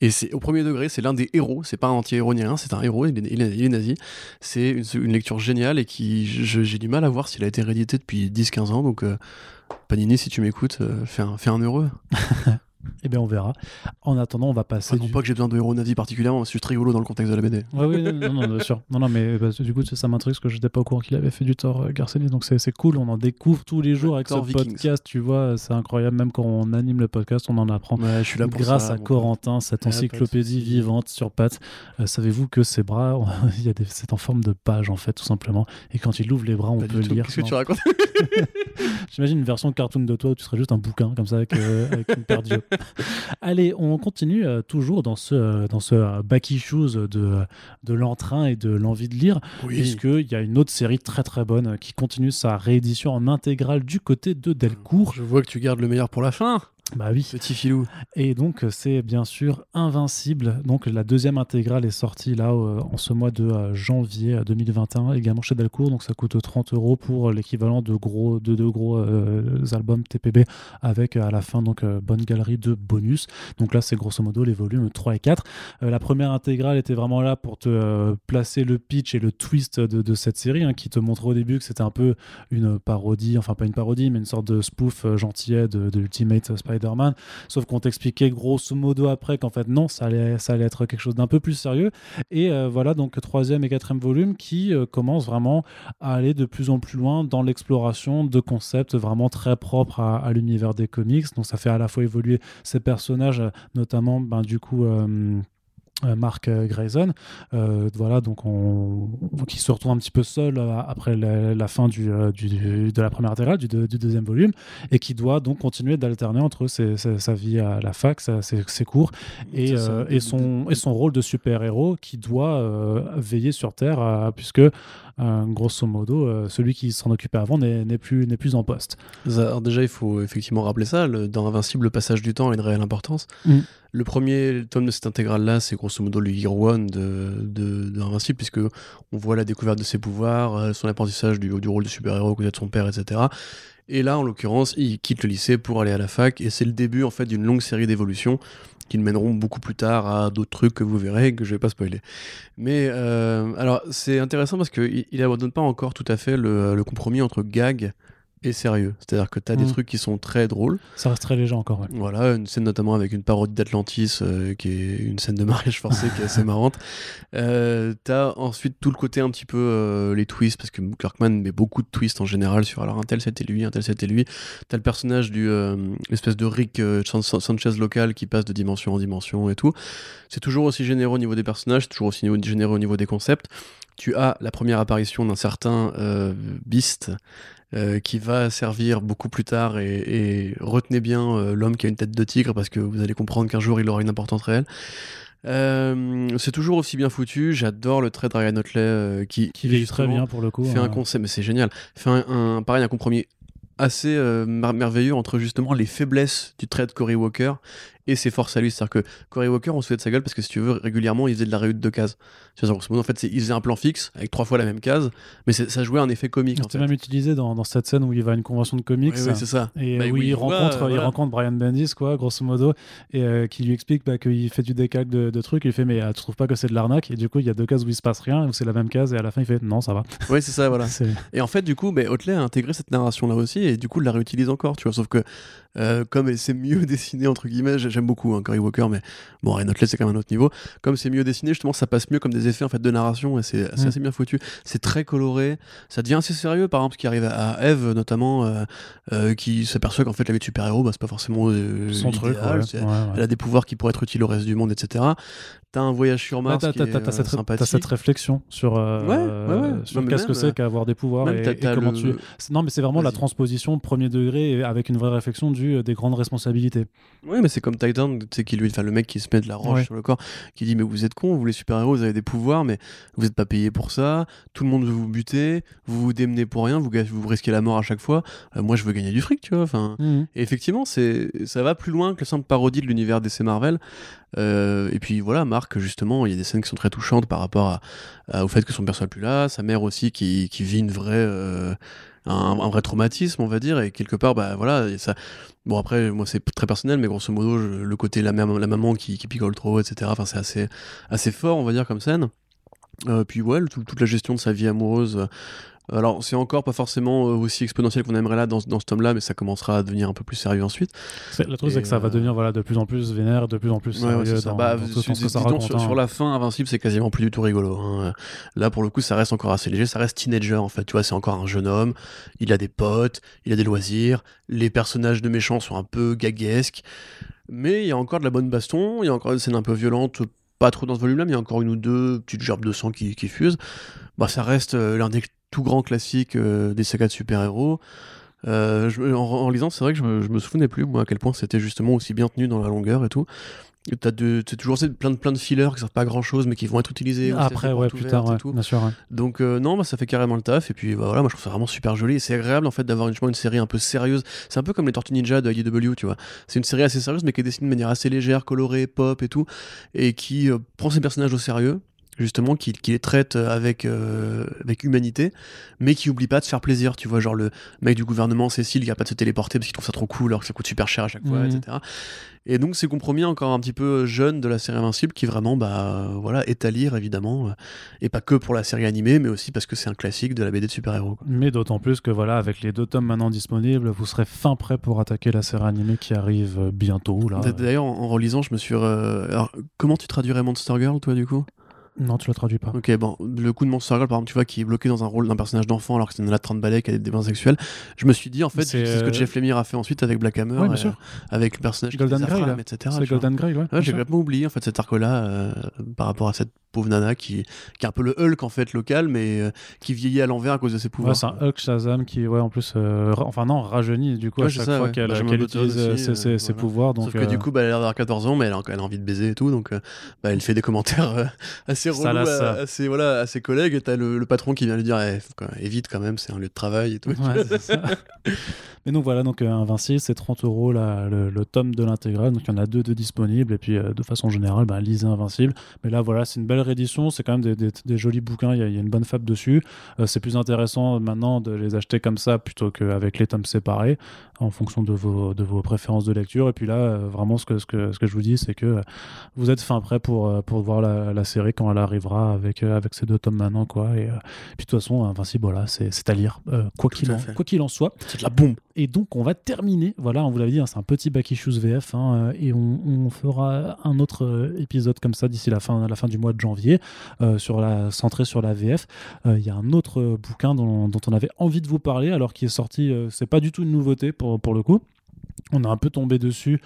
Et c'est au premier degré, c'est l'un des héros, c'est pas un anti-héros ni rien, c'est un héros, il est, nazi. C'est une, lecture géniale et qui, j'ai du mal à voir s'il a été réédité depuis 10-15 ans. Donc, euh, Panini, si tu m'écoutes, euh, un, fais un heureux. Eh bien, on verra. En attendant, on va passer. Enfin, non du... pas que j'ai besoin de héros nazis particulièrement, mais c'est juste rigolo dans le contexte de la BD. Ouais, oui, non, non, non, bien sûr. Non, non, mais bah, du coup, ça m'intrigue parce que je n'étais pas au courant qu'il avait fait du tort, euh, Garcenis. Donc, c'est c'est cool. On en découvre tous les jours avec Thor ce Vikings. podcast. Tu vois, c'est incroyable. Même quand on anime le podcast, on en apprend. Ouais, je suis là pour Grâce ça, à Corentin, cette Ah, encyclopédie vivante sur pattes. Euh, Savez-vous que ses bras, il y a des... c'est en forme de page en fait, tout simplement. Et quand il ouvre les bras, on Pas peut lire. Qu'est-ce que tu racontes J'imagine une version cartoon de toi où tu serais juste un bouquin comme ça avec, euh, avec une paire d'yeux. Allez, on continue euh, toujours dans ce, euh, dans ce euh, de, de l'entrain et de l'envie de lire, puisqu'il y a une autre série très très bonne qui continue sa réédition en intégrale du côté de Delcourt. Je vois que tu gardes le meilleur pour la fin, Bah oui. petit filou. Et donc, euh, c'est bien sûr Invincible. Donc, la deuxième intégrale est sortie là euh, en ce mois de euh, janvier euh, 2021, également chez Delcourt. Donc, ça coûte 30 euros pour l'équivalent de gros de deux gros euh, albums TPB avec à la fin donc bonne galerie de bonus. Donc là, c'est grosso modo les volumes 3 et 4. Euh, la première intégrale était vraiment là pour te placer le pitch et le twist de, de cette série, hein, qui te montrait au début que c'était un peu une parodie, enfin pas une parodie, mais une sorte de spoof gentillet de, de Ultimate Sauf qu'on t'expliquait grosso modo après qu'en fait non, ça allait, ça allait être quelque chose d'un peu plus sérieux. Et euh, voilà donc troisième et quatrième volume qui euh, commence vraiment à aller de plus en plus loin dans l'exploration de concepts vraiment très propres à, l'univers des comics. Donc ça fait à la fois évoluer ces personnages, euh, notamment ben, du coup. Mark euh, Grayson, Euh, voilà donc on, on- qui se retrouve un petit peu seul euh, après la, la fin du, euh, du- de la première intégrale, du, deux- du deuxième volume, et qui doit donc continuer d'alterner entre ses- ses- sa vie à la fac, sa- ses, ses cours, et, euh, son, et son rôle de super-héros qui doit euh, veiller sur Terre, euh, puisque euh, grosso modo, euh, celui qui s'en occupait avant n'est plus, en poste. Alors déjà, il faut effectivement rappeler ça. le- dans Invincible, le passage du temps a une réelle importance. Mm. Le premier tome de cette intégrale-là, c'est grosso modo le Year One de, de, de puisque on voit la découverte de ses pouvoirs, euh, son apprentissage du, rôle de super-héros côté de son père, etc. Et là, en l'occurrence, il quitte le lycée pour aller à la fac, et c'est le début en fait d'une longue série d'évolutions qui le mèneront beaucoup plus tard à d'autres trucs que vous verrez, que je vais pas spoiler. Mais euh, alors, c'est intéressant parce qu'il il abandonne pas encore tout à fait le compromis entre gag et sérieux. C'est-à-dire que tu as des Mm. trucs qui sont très drôles. Ça reste très léger encore. ouais. Voilà, une scène notamment avec une parodie d'Atlantis, euh, qui est une scène de mariage forcé qui est assez marrante. Euh, T'as ensuite tout le côté un petit peu euh, les twists, parce que Kirkman met beaucoup de twists en général sur alors un tel c'était lui, un tel c'était lui. T'as le personnage du espèce de Rick San- San- Sanchez local qui passe de dimension en dimension et tout. C'est toujours aussi généreux au niveau des personnages, toujours aussi généreux au niveau des concepts. Tu as la première apparition d'un certain Beast euh, qui va servir beaucoup plus tard et, et retenez bien euh, l'homme qui a une tête de tigre parce que vous allez comprendre qu'un jour il aura une importance réelle. Euh, c'est toujours aussi bien foutu. J'adore le trait de Ryan Otley euh, qui, Qui vieillit très bien pour le coup. fait hein. un concept, mais c'est génial. Fait un, un- pareil un compromis assez mer- merveilleux entre justement les faiblesses du trait de Cory Walker et ses forces à lui. C'est-à-dire que Cory Walker, on se fait de sa gueule parce que si tu veux, régulièrement, il faisait de la réhute de cases. Vois, grosso modo, en fait, il faisait un plan fixe avec trois fois la même case, mais ça jouait un effet comique. en C'était fait. même utilisé dans, dans cette scène où il va à une convention de comics. Ouais, c'est ça. Et Bah où oui, il, rencontre, il rencontre Brian Bendis, quoi, grosso modo, et euh, qui lui explique bah, qu'il fait du décalque de, de trucs. Il fait, mais euh, tu trouves pas que c'est de l'arnaque? Et du coup, il y a deux cases où il se passe rien, où c'est la même case, et à la fin, il fait, non, ça va. Ouais, c'est ça, voilà. Et en fait, du coup, bah, Otley a intégré cette narration-là aussi, et du coup, il la réutilise encore, tu vois. Sauf que, euh, comme c'est mieux dessiné, entre guillemets, j'aime beaucoup hein, Cory Walker, mais bon, Ryan Otley, c'est quand même un autre niveau. Comme c'est mieux dessiné, justement, ça passe mieux comme des effets en fait, de narration, et c'est Mm. assez bien foutu. C'est très coloré, ça devient assez sérieux, par exemple, ce qui arrive à Eve, notamment, euh, euh, qui s'aperçoit qu'en fait, la vie de super-héros, bah, c'est pas forcément euh, son truc. l'idéal, ouais. c'est- Ouais, ouais. elle a des pouvoirs qui pourraient être utiles au reste du monde, etc. t'as un voyage sur Mars qui t'as- euh, cette, réflexion sur, euh, Ouais, ouais, ouais. sur qu'est-ce que c'est qu'avoir des pouvoirs et, et comment le- tu. Non, mais c'est vraiment la transposition premier degré avec une vraie réflexion du, euh, des grandes responsabilités. Oui, mais c'est comme Titan, qui lui, enfin, le mec qui se met de la roche Ouais. sur le corps, qui dit Mais vous êtes cons, vous les super-héros, vous avez des pouvoirs, mais vous n'êtes pas payés pour ça, tout le monde veut vous buter, vous vous démenez pour rien, vous, vous risquez la mort à chaque fois. Euh, moi, je veux gagner du fric, tu vois. Enfin, et effectivement, c'est, ça va plus loin que le simple parodie de l'univers DC Marvel. Euh, et puis voilà, Marc, justement, il y a des scènes qui sont très touchantes par rapport au fait que son perso n'est plus là, sa mère aussi qui, vit une vraie, euh, un, vrai traumatisme, on va dire, et quelque part, bah voilà, et ça. Bon après, moi c'est très personnel, mais grosso modo, le côté la, mère- la maman qui, qui picole trop, etc. Enfin, c'est assez, assez fort, on va dire, comme scène. Euh, puis ouais, le- toute la gestion de sa vie amoureuse. euh, alors, c'est encore pas forcément euh, aussi exponentiel qu'on aimerait là dans, ce- dans ce tome-là, mais ça commencera à devenir un peu plus sérieux ensuite. Le truc, c'est que ça va devenir voilà, de plus en plus vénère, de plus en plus Ouais, ouais, sérieux dans, Bah, dans tout, sur, dans ce que ça disons, raconte. sur, hein. sur la fin, Invincible, c'est quasiment plus du tout rigolo. hein. Là, pour le coup, ça reste encore assez léger. Ça reste teenager, en fait. Tu vois, c'est encore un jeune homme. Il a des potes, il a des loisirs. Les personnages de méchants sont un peu gaguesques. Mais il y a encore de la bonne baston. Il y a encore des scènes un peu violentes. Pas trop dans ce volume-là, mais il y a encore une ou deux petites gerbes de sang qui, fusent. Bah, ça reste euh, l'un des tout grands classiques euh, des sagas de super-héros. Euh, en, lisant, c'est vrai que je me, souvenais plus, à quel point c'était justement aussi bien tenu dans la longueur et tout. T'as toujours plein de, plein de fillers qui servent pas à grand chose, mais qui vont être utilisés. Après, ouais, plus tard, ouais, bien sûr. ouais. Donc, euh, non, bah, ça fait carrément le taf. Et puis, bah, voilà, moi, je trouve ça vraiment super joli. Et c'est agréable, en fait, d'avoir une, une série un peu sérieuse. C'est un peu comme les Tortues Ninja de IDW, tu vois. C'est une série assez sérieuse, mais qui est dessinée de manière assez légère, colorée, pop et tout. Et qui euh, prend ses personnages au sérieux. Justement, qui, qui les traite euh, avec, euh, avec humanité, mais qui oublie pas de se faire plaisir. Tu vois, genre le mec du gouvernement, Cécile, qui a pas de se téléporter parce qu'il trouve ça trop cool, alors que ça coûte super cher à chaque fois, Mhm. etc. Et donc, c'est compromis encore un petit peu jeune de la série Invincible, qui vraiment, bah, euh, voilà, est à lire, évidemment. euh, et pas que pour la série animée, mais aussi parce que c'est un classique de la BD de super-héros. Mais d'autant plus que voilà, avec les deux tomes maintenant disponibles, vous serez fin prêt pour attaquer la série animée qui arrive euh, bientôt. Là. D'a- D'ailleurs, en, en relisant, je me suis. euh, Alors, comment tu traduirais Monster Girl, toi, du coup? Non, tu la traduis pas. Ok, bon, le coup de Monster Girl, par exemple, tu vois, qui est bloqué dans un rôle d'un personnage d'enfant alors que c'est une nana de 30 balais qui a des déviances sexuelles, je me suis dit, en fait, C'est, ce que euh, Jeff Lemire a fait ensuite avec Black Hammer, Ouais, bien euh, avec le personnage Golden Grey, etc. C'est. Golden Grey, ouais. J'ai complètement oublié en fait cet arc-là euh, par rapport à cette pauvre nana qui, qui est un peu le Hulk en fait local, mais euh, qui vieillit à l'envers à cause de ses pouvoirs. Ouais, c'est un Hulk Shazam qui, ouais, en plus, euh, enfin non, rajeunit du coup Ouais, à chaque ça, fois ouais. qu'elle Benjamin qu'elle utilise aussi, ses, pouvoirs. Donc, Sauf que du coup, bah, elle a l'air d'avoir 14 ans, mais elle a, elle a envie de baiser et tout, donc bah, elle fait des commentaires assez relous à, ses, voilà, à ses collègues, et t'as le, le patron qui vient lui dire eh, faut quand même- évite quand même, c'est un lieu de travail et tout. Ouais, c'est ça. Mais donc voilà, donc Invincible, c'est 30 euros la- le, le tome de l'intégrale. Donc il y en a deux de disponibles. Et puis de façon générale, bah, lisez Invincible. Mais là, voilà, c'est une belle réédition. C'est quand même des, des- des jolis bouquins. Il y, a, il y a une bonne fable dessus. Euh, c'est plus intéressant maintenant de les acheter comme ça plutôt qu'avec les tomes séparés en fonction de vos, de vos préférences de lecture. Et puis là, euh, vraiment, ce que, ce, que, ce que je vous dis, c'est que euh, vous êtes fin prêt pour, pour voir la, la série quand elle arrivera avec, avec ces deux tomes maintenant. Quoi. Et, puis de toute façon, Invincible, voilà, c'est à lire, quoi qu'il en, quoi qu'il en soit. C'est de la bombe. Et donc, on va terminer. Voilà, on vous l'avait dit, hein, c'est un petit Back Issues VF. hein, et on, on fera un autre épisode comme ça d'ici la fin, la fin du mois de janvier, euh, sur la, centré sur la VF. Euh, Il y a un autre bouquin dont, on avait envie de vous parler, alors qui est sorti. euh, c'est pas du tout une nouveauté pour, pour le coup. On a un peu tombé dessus.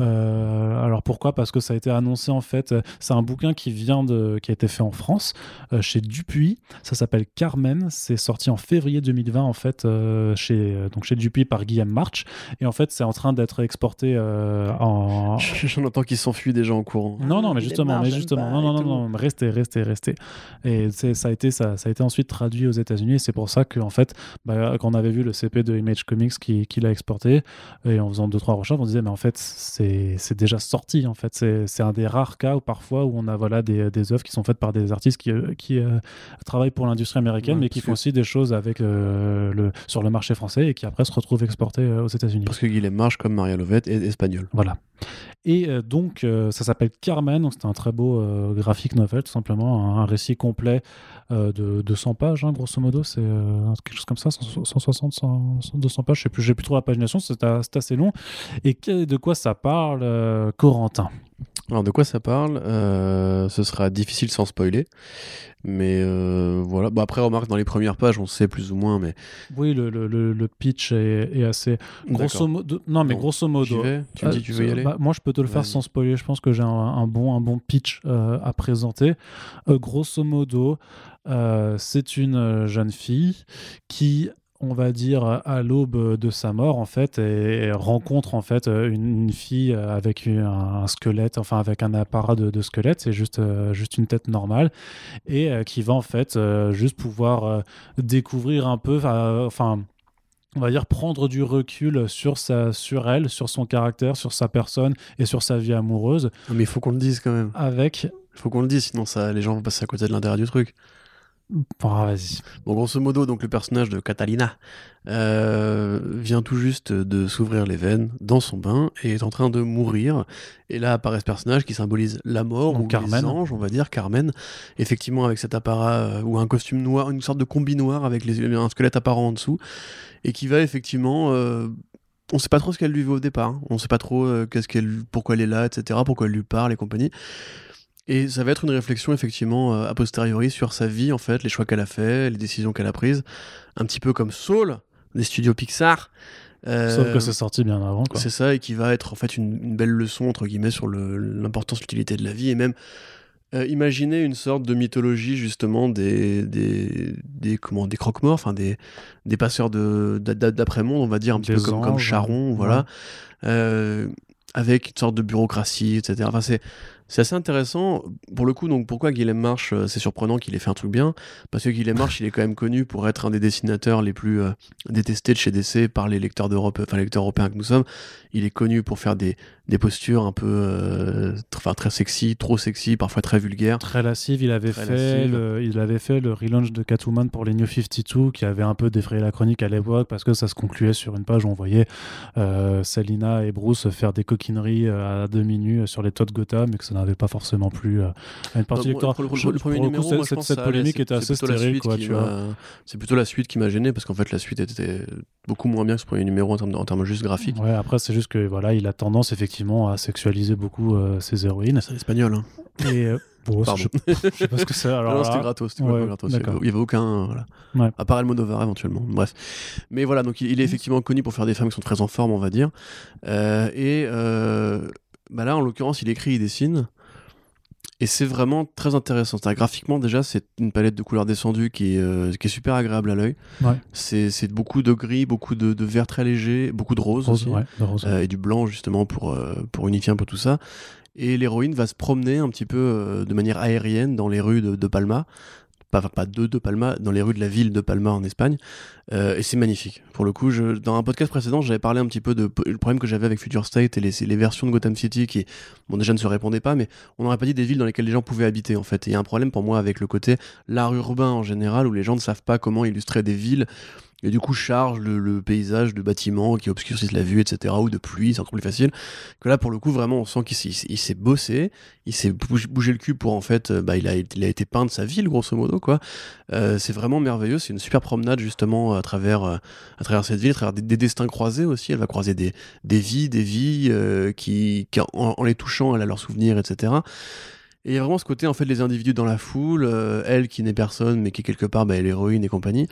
Euh, alors pourquoi? Parce que ça a été annoncé en fait. euh, C'est un bouquin qui vient de, qui a été fait en France euh, chez Dupuis. Ça s'appelle Carmen. C'est sorti en février 2020 en fait euh, chez donc chez Dupuis par Guillaume March. Et en fait c'est en train d'être exporté euh, en. J'en entends qui s'enfuient déjà en courant. Non non mais justement mais justement non non non, non restez restez restez. Et ça a été ça, ça a été ensuite traduit aux États-Unis. Et c'est pour ça que en fait bah, quand on avait vu le CP de Image Comics qui, qui l'a exporté et en faisant deux trois recherches on disait mais en fait c'est déjà sorti en fait c'est un des rares cas où parfois où on a voilà des, des œuvres qui sont faites par des artistes qui, euh, qui euh, travaillent pour l'industrie américaine Ouais, mais qui font que- aussi des choses avec euh, le sur le marché français et qui après se retrouvent exportés euh, aux États-Unis Parce que Guillaume Marche, comme Maria Lovette, est espagnol. voilà. Et euh, donc, euh, ça s'appelle Carmen. C'est un très beau euh, graphique novel, tout simplement. Un, récit complet de, de 100 pages, hein, grosso modo. C'est quelque chose comme ça, 100 160, 100, 200 pages. Je sais plus, trop la pagination. C'est assez long. Et de quoi ça parle, Corentin? Alors de quoi ça parle? Ce sera difficile sans spoiler. Mais euh, voilà. Bon, après, remarque, dans les premières pages, on sait plus ou moins, mais. Oui, le, le, le, pitch est, est assez. Grosso modo. Non, mais Bon, grosso modo. vais Tu me dis que tu veux y Euh, aller bah, Moi, je peux te le faire sans spoiler. Je pense que j'ai un, un bon, un bon pitch euh, à présenter. Euh, grosso modo, euh, c'est une euh, jeune fille qui, on va dire, à l'aube de sa mort, en fait, et, et rencontre en fait une, une fille avec un, un squelette, enfin avec un apparat de, de squelette. C'est juste, euh, juste une tête normale et euh, qui va en fait euh, juste pouvoir découvrir un peu, enfin on va dire prendre du recul sur sa sur elle sur son caractère sur sa personne et sur sa vie amoureuse Non, Mais il faut qu'on le dise quand même. avec Il faut qu'on le dise, sinon ça, les gens vont passer à côté de l'intérêt du truc. Ah, vas-y Bon, grosso modo, donc le personnage de Catalina euh, vient tout juste de s'ouvrir les veines dans son bain et est en train de mourir. Et là apparaît ce personnage qui symbolise la mort Donc ou Carmen. les anges, on va dire, Carmen. Effectivement, avec cet apparat euh, ou un costume noir, une sorte de combi noir avec les, un squelette apparent en dessous, et qui va effectivement. euh, on sait pas trop ce qu'elle lui veut au départ. hein. On sait pas trop euh, qu'est-ce qu'elle, pourquoi elle est là, etc. Pourquoi elle lui parle et compagnie. Et ça va être une réflexion effectivement euh, a posteriori sur sa vie en fait, les choix qu'elle a fait, les décisions qu'elle a prises, un petit peu comme Soul des studios Pixar. Euh, sauf que c'est sorti bien avant quoi c'est ça et qui va être en fait une, une belle leçon entre guillemets sur l'importance, l'utilité de la vie et même euh, imaginer une sorte de mythologie justement des des, des comment des croque-morts, enfin des des passeurs de d'a- d'a- d'après-monde, on va dire un petit Des peu comme, comme Charon, ouais. voilà, Euh, avec une sorte de bureaucratie, etc. Enfin c'est c'est assez intéressant. Pour le coup, donc pourquoi Guillaume March, euh, c'est surprenant qu'il ait fait un truc bien? Parce que Guillaume March, il est quand même connu pour être un des dessinateurs les plus euh, détestés de chez DC par les lecteurs d'Europe, enfin les lecteurs européens que nous sommes. Il est connu pour faire des, des postures un peu, euh, tr- très sexy, trop sexy, parfois très vulgaires. très lascive il avait Très fait le, il avait fait le relaunch de Catwoman pour les New 52 qui avait un peu défrayé la chronique à l'époque parce que ça se concluait sur une page où on voyait euh, Selina et Bruce faire des coquineries à demi nus sur les toits de Gotham et que ça n'avait pas forcément plu euh, à une partie Bah, lectorale. pour le, premier coup, numéro, cette- moi, cette, cette polémique était assez stérile C'est plutôt la suite qui m'a gêné parce qu'en fait la suite était beaucoup moins bien que ce premier numéro en termes, de- en termes juste graphiques. Ouais, après, c'est juste que voilà, il a tendance effectivement à sexualiser beaucoup euh, ses héroïnes. C'est espagnol. Hein. Et euh, bon, Pardon. je, je sais pas ce que c'est. Alors non, c'était gratos, c'était ouais, complètement gratos. Il y avait- avait aucun, voilà. Ouais. À part Almodovar éventuellement. Bref. Mais voilà, donc il, il est effectivement connu pour faire des femmes qui sont très en forme, on va dire. Euh, et euh, bah là, en l'occurrence, il écrit, il dessine. Et c'est vraiment très intéressant. Graphiquement, déjà, c'est une palette de couleurs descendues qui est, euh, qui est super agréable à l'œil. Ouais. C'est beaucoup de gris, beaucoup de, de vert très léger, beaucoup de rose, Rose, aussi. ouais, de rose. Euh, et du blanc justement pour, euh, pour unifier un peu tout ça. Et l'héroïne va se promener un petit peu de manière aérienne dans les rues de, de Palma. Pas, pas de, Palma, dans les rues de la ville de Palma en Espagne. Euh, et c'est magnifique. Pour le coup, dans un podcast précédent, j'avais parlé un petit peu de le problème que j'avais avec Future State et les, les versions de Gotham City qui, bon, déjà ne se répondaient pas, mais on n'aurait pas dit des villes dans lesquelles les gens pouvaient habiter en fait. Et il y a un problème pour moi avec le côté l'art urbain en général où les gens ne savent pas comment illustrer des villes et du coup charge le, le paysage de bâtiments qui obscurcissent la vue, etc. ou de pluie, c'est encore plus facile. Que là, pour le coup, vraiment, on sent qu'il s'est- bossé, il s'est bougé, le cul pour en fait, euh, bah, il a, il a été peint de sa ville, grosso modo, quoi. Euh, c'est vraiment merveilleux, c'est une super promenade justement à travers, euh, à travers cette ville, à travers des, des destins croisés aussi. Elle va croiser des, des vies, des vies euh, qui, en, les touchant, elle a leurs souvenirs, etc. Et il y a vraiment ce côté, en fait, les individus dans la foule, euh, elle qui n'est personne, mais qui quelque part bah, est l'héroïne et compagnie.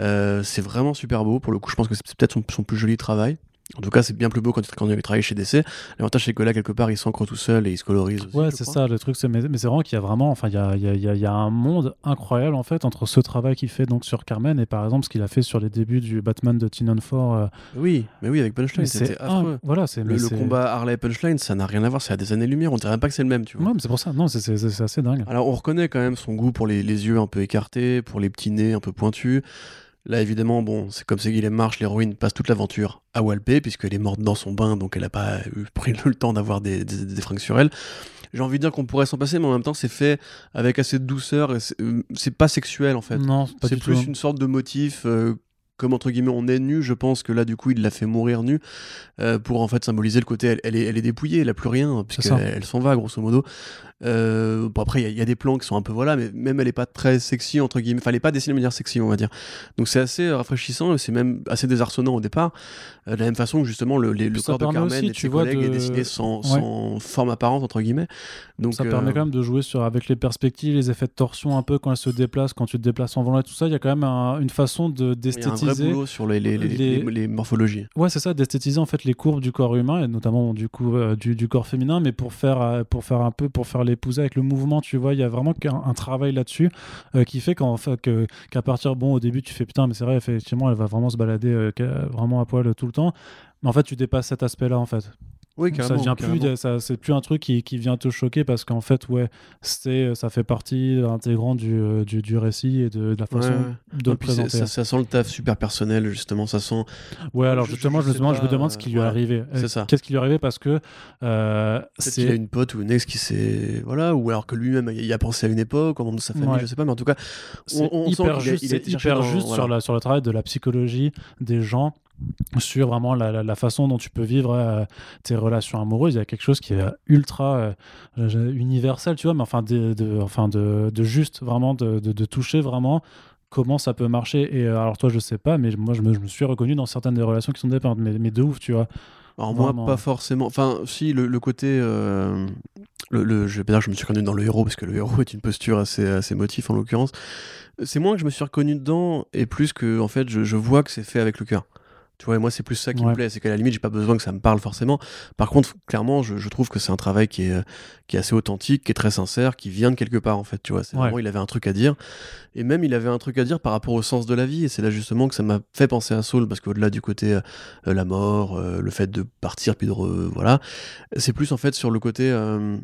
Euh, c'est vraiment super beau. Pour le coup, je pense que c'est peut-être son, son plus joli travail. En tout cas, c'est bien plus beau quand, quand il travaille chez DC. L'avantage, c'est que là, quelque part, il s'ancre tout seul et il se colorise aussi. Ouais, c'est ça, le truc, c'est, mais, mais c'est vraiment qu'il y a vraiment, enfin, il y a, il y, a, il y a- un monde incroyable, en fait, entre ce travail qu'il fait donc sur Carmen et par exemple ce qu'il a fait sur les débuts du Batman de Tinon 4. Oui, mais oui, avec Punchline, c'était affreux. voilà, c'est, Le, le combat Harley Punchline, ça n'a rien à voir, c'est à des années-lumière. On dirait même pas que c'est le même, tu vois. Ouais, mais c'est pour ça, non, c'est assez dingue. Alors on reconnaît quand même son goût pour les, les yeux un peu écartés, pour les petits nez un peu pointus. Là évidemment, bon, c'est comme c'est Guillaume Marche, l'héroïne passe toute l'aventure à Walpé, puisqu'elle est morte dans son bain, donc elle n'a pas eu pris le temps d'avoir des, des, des fringues sur elle. J'ai envie de dire qu'on pourrait s'en passer, mais en même temps c'est fait avec assez de douceur, c'est euh, c'est pas sexuel en fait. Non, c'est pas C'est du plus tout. une sorte de motif euh, comme entre guillemets on est nu, je pense que là du coup il l'a fait mourir nu euh, pour en fait symboliser le côté elle, elle est, elle est dépouillée, elle a plus rien puisqu'elle elle, s'en va grosso modo. Euh, bon après il y, y, a des plans qui sont un peu voilà, mais même elle est pas très sexy entre guillemets, enfin elle est pas dessinée de manière sexy on va dire. Donc c'est assez rafraîchissant et c'est même assez désarçonnant au départ. Euh, de la même façon que justement le, les, le corps de Carmen aussi, et de ses collègues de... est dessiné sans, ouais. sans, forme apparente entre guillemets. Donc ça permet quand même de jouer sur avec les perspectives, les effets de torsion un peu quand elle se déplace, quand tu te déplaces en volant et tout ça. Il y a quand même un, une façon de d'esthétiser. Vrai boulot sur les, les, les, morphologies. Ouais, c'est ça, d'esthétiser en fait les courbes du corps humain et notamment du coup euh, du, du, corps féminin, mais pour faire euh, pour faire un peu pour faire l'épouser avec le mouvement, tu vois, il y a vraiment un, un travail là-dessus euh, qui fait qu'en fait qu'à partir bon au début tu fais putain mais c'est vrai effectivement elle va vraiment se balader vraiment à poil tout le temps, mais en fait tu dépasses cet aspect-là en fait. Oui, ça vient plus, ça, c'est plus un truc qui, qui, vient te choquer parce qu'en fait, ouais, c'est, ça fait partie intégrante du, du, du, récit et de, de la façon ouais. de le présenter. Ça, ça, sent le taf super personnel, justement. Ça sent. Ouais, alors justement, je, je, justement, je me demande ce qui lui est ouais, arrivé. C'est ça. Qu'est-ce qui lui est arrivé parce que. Euh, c'est qu'il a une pote ou une ex qui s'est. Voilà, ou alors que lui-même il a pensé à une époque, au membre de sa famille, ouais. je sais pas, mais en tout cas, on, on hyper sent juste, il est, il est hyper dans, juste voilà. sur, la, sur le travail de la psychologie des gens sur vraiment la, la, la, façon dont tu peux vivre euh, tes relations amoureuses. Il y a quelque chose qui est ultra euh, universel, tu vois, mais enfin de, de, enfin de, de juste, vraiment, de, de, toucher vraiment comment ça peut marcher. Et euh, alors toi, je sais pas, mais moi, je me, je me suis reconnu dans certaines des relations qui sont dépendantes, mais, mais de ouf, tu vois. Alors moi, Vraiment. pas forcément. Enfin, si, le, le côté... Euh, le, le, je vais pas dire que je me suis reconnu dans le héros, parce que le héros est une posture assez, assez motif, en l'occurrence. C'est moins que je me suis reconnu dedans, et plus que, en fait, je, je vois que c'est fait avec le cœur. Tu vois, et moi, c'est plus ça qui ouais. me plaît. C'est qu'à la limite, j'ai pas besoin que ça me parle forcément. Par contre, clairement, je, je trouve que c'est un travail qui est, qui est assez authentique, qui est très sincère, qui vient de quelque part, en fait. Tu vois, c'est ouais. vraiment, il avait un truc à dire. Et même, il avait un truc à dire par rapport au sens de la vie. Et c'est là, justement, que ça m'a fait penser à Saul, parce qu'au-delà du côté euh, la mort, euh, le fait de partir, puis de. Re, voilà. C'est plus, en fait, sur le côté. Euh,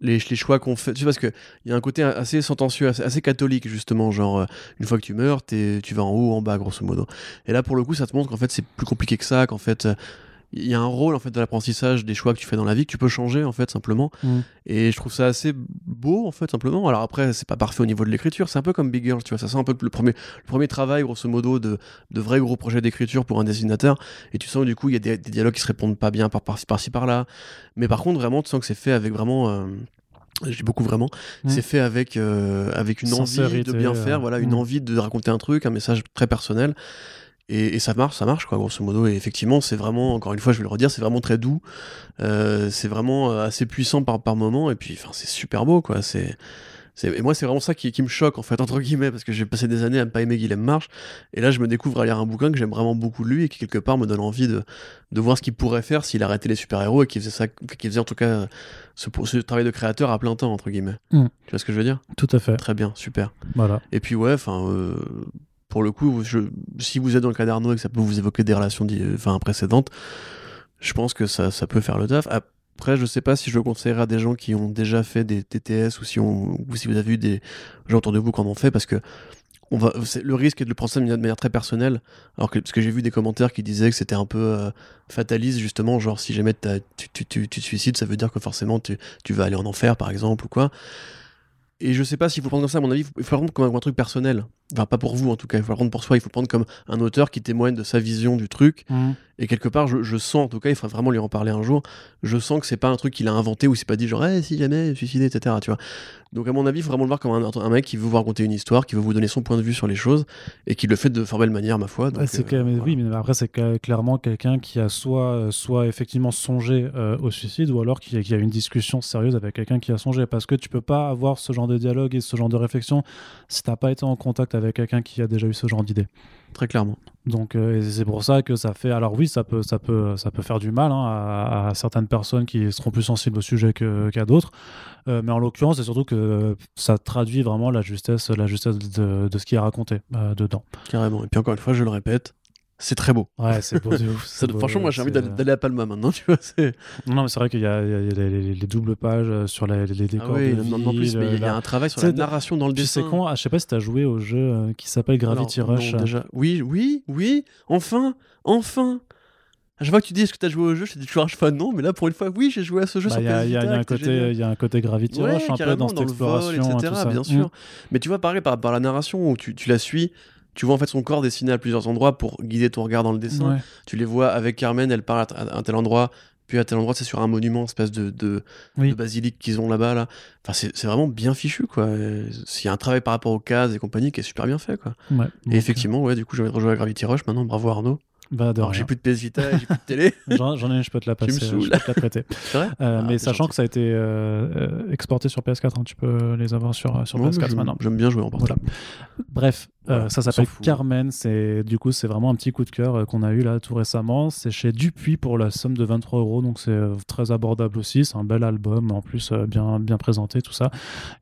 les, les, choix qu'on fait. Tu sais, parce qu'il y a un côté assez sentencieux, assez, catholique, justement. Genre, euh, une fois que tu meurs, tu vas en haut en bas, grosso modo. Et là, pour le coup, ça te montre qu'en fait, c'est plus compliqué que ça, qu'en fait. Il y a un rôle en fait de l'apprentissage des choix que tu fais dans la vie que tu peux changer en fait simplement. Mm. et je trouve ça assez beau en fait simplement. Alors après c'est pas parfait au niveau de l'écriture. C'est un peu comme Big Girl tu vois. Ça sent un peu le premier le premier travail grosso modo de de vrais gros projets d'écriture pour un dessinateur. Et tu sens du coup il y a des, des, dialogues qui se répondent pas bien par par, par là mais par contre vraiment tu sens que c'est fait avec vraiment euh, j'ai beaucoup vraiment mmh. c'est fait avec euh, avec une envie de bien faire voilà une mmh. envie de raconter un truc un message très personnel et, et, ça marche ça marche quoi grosso modo et effectivement c'est vraiment encore une fois je vais le redire c'est vraiment très doux euh, c'est vraiment assez puissant par par moment et puis enfin c'est super beau quoi c'est et moi, c'est vraiment ça qui, qui, me choque, en fait, entre guillemets, parce que j'ai passé des années à ne pas aimer Guillaume Marche, et là, je me découvre à lire un bouquin que j'aime vraiment beaucoup de lui, et qui, quelque part, me donne envie de, de voir ce qu'il pourrait faire s'il arrêtait les super-héros, et qu'il faisait, ça, qu'il faisait en tout cas ce, ce, travail de créateur à plein temps, entre guillemets. Mm. Tu vois ce que je veux dire? Tout à fait. Très bien, super. Voilà. Et puis, ouais, enfin. Euh, pour le coup, si vous êtes dans le cas d'Arnaud et que ça peut vous évoquer des relations enfin, précédentes, je pense que ça, peut faire le taf. Après, je sais pas si je le conseillerais à des gens qui ont déjà fait des TTS ou si, vous avez eu des gens autour de vous qui en ont fait, parce que le risque est de le prendre ça de manière très personnelle. Alors parce que j'ai vu des commentaires qui disaient que c'était un peu euh, fataliste, justement, genre si jamais tu, tu, tu, tu, te suicides, ça veut dire que forcément tu, vas aller en enfer, par exemple, ou quoi. Et je sais pas s'il faut prendre comme ça, à mon avis, il faut prendre comme un truc personnel. Enfin, pas pour vous en tout cas, il faut le prendre pour soi, il faut le prendre comme un auteur qui témoigne de sa vision du truc. Mmh. Et quelque part, je, je, sens, en tout cas, il faudrait vraiment lui en parler un jour, je sens que c'est pas un truc qu'il a inventé ou c'est pas dit genre, hey, si jamais, suicidé, etc. Tu vois. Donc à mon avis, il faut vraiment le voir comme un, un, mec qui veut vous raconter une histoire, qui veut vous donner son point de vue sur les choses et qui le fait de formelle manière, ma foi. Donc, euh, voilà. Oui, mais après, c'est clairement quelqu'un qui a soit, soit effectivement songé euh, au suicide ou alors qui, qui, a une discussion sérieuse avec quelqu'un qui a songé. Parce que tu peux pas avoir ce genre de dialogue et ce genre de réflexion si t'as pas été en contact avec quelqu'un qui a déjà eu ce genre d'idée. Très clairement. Donc euh, c'est pour ça que ça fait. Alors oui, ça peut, ça peut, ça peut faire du mal hein, à, à, certaines personnes qui seront plus sensibles au sujet qu'à qu d'autres. Euh, mais en l'occurrence, c'est surtout que ça traduit vraiment la justesse, la justesse de, de ce qui est raconté euh, dedans. Carrément. Et puis encore une fois, je le répète, c'est très beau. Ouais, c'est beau, ouf, ça, beau franchement, moi j'ai envie d'aller à Palma maintenant, tu vois. Non, mais c'est vrai qu'il y, y, a les, les, doubles pages sur les, les décors. Ah oui, de non, non, plus, mais il y a un travail sur la narration dans le dessin. C'est con, ah, je sais pas si t'as joué au jeu euh, qui s'appelle Gravity Alors, Rush. Non, déjà. Oui, oui, oui, enfin, enfin. Chaque fois que tu dis est-ce que tu as joué au jeu, je te dis toujours chaque non, mais là pour une fois, oui, j'ai joué à ce jeu bah, sur Il y, a un côté, Gravity ouais, Rush un peu dans cette dans exploration, vol, etc. Bien sûr. Mm. Mais tu vois, pareil par, par la narration où tu, tu la suis, tu vois en fait son corps dessiné à plusieurs endroits pour guider ton regard dans le dessin. Ouais. Tu les vois avec Carmen, elle parle à, à un tel endroit, puis à tel endroit, c'est sur un monument, espèce de, de, Oui. de basilique qu'ils ont là-bas. Là. Enfin, c'est vraiment bien fichu, quoi. Il y a un travail par rapport aux cases et compagnie qui est super bien fait, quoi. Ouais. et effectivement, ouais, du coup, j'ai envie de rejouer à Gravity Rush maintenant. Bravo Arnaud. Bah, de Alors, rien. j'ai plus de PS Vita, j'ai plus de télé. J'en ai une, je peux te la passer, je saoules. peux te la prêter. Vrai Euh, Ah, mais sachant gentil. que ça a été euh, euh, exporté sur PS4, hein, tu peux les avoir sur, sur Ouais, PS4 j'aime- maintenant. J'aime bien jouer en portable. Bref, euh, ça s'appelle. Carmen. C'est du coup c'est vraiment un petit coup de cœur euh, qu'on a eu là tout récemment. C'est chez Dupuis pour la somme de 23 euros, donc c'est euh, très abordable aussi. C'est un bel album, en plus euh, bien bien présenté tout ça.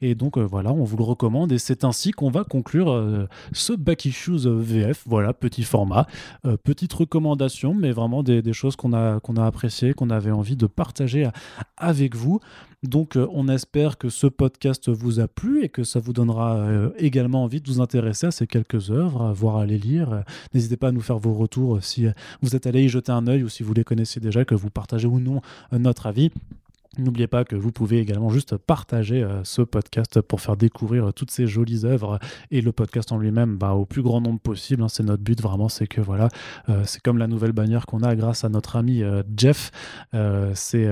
Et donc euh, voilà, on vous le recommande et c'est ainsi qu'on va conclure euh, ce Back Issues euh, VF. Voilà, petit format, Euh, petite recommandation, mais vraiment des, choses qu'on a qu'on a appréciées, qu'on avait envie de partager avec vous. Donc euh, on espère que ce podcast vous a plu et que ça vous donnera euh, également envie de vous intéresser à ces quelques œuvres, à voir à les lire. Euh, N'hésitez pas à nous faire vos retours si vous êtes allé y jeter un œil ou si vous les connaissez déjà, que vous partagez ou non notre avis. N'oubliez pas que vous pouvez également juste partager euh, ce podcast pour faire découvrir euh, toutes ces jolies œuvres et le podcast en lui-même bah, au plus grand nombre possible. hein. c'est notre but vraiment, c'est que voilà, euh, c'est comme la nouvelle bannière qu'on a grâce à notre ami euh, Jeff. Euh, c'est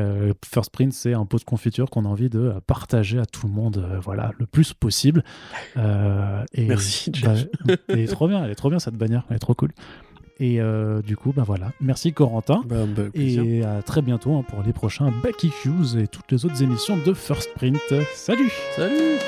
First Print, c'est un pot de confiture qu'on a envie de partager à tout le monde, voilà, le plus possible. Et, Merci, bah, Jeff. elle est trop bien, elle est trop bien cette bannière, elle est trop cool. Et euh, du coup, bah voilà, merci Corentin. Bah, bah, plaisir. Et à très bientôt hein, pour les prochains Back Issues et toutes les autres émissions de First Print. Salut Salut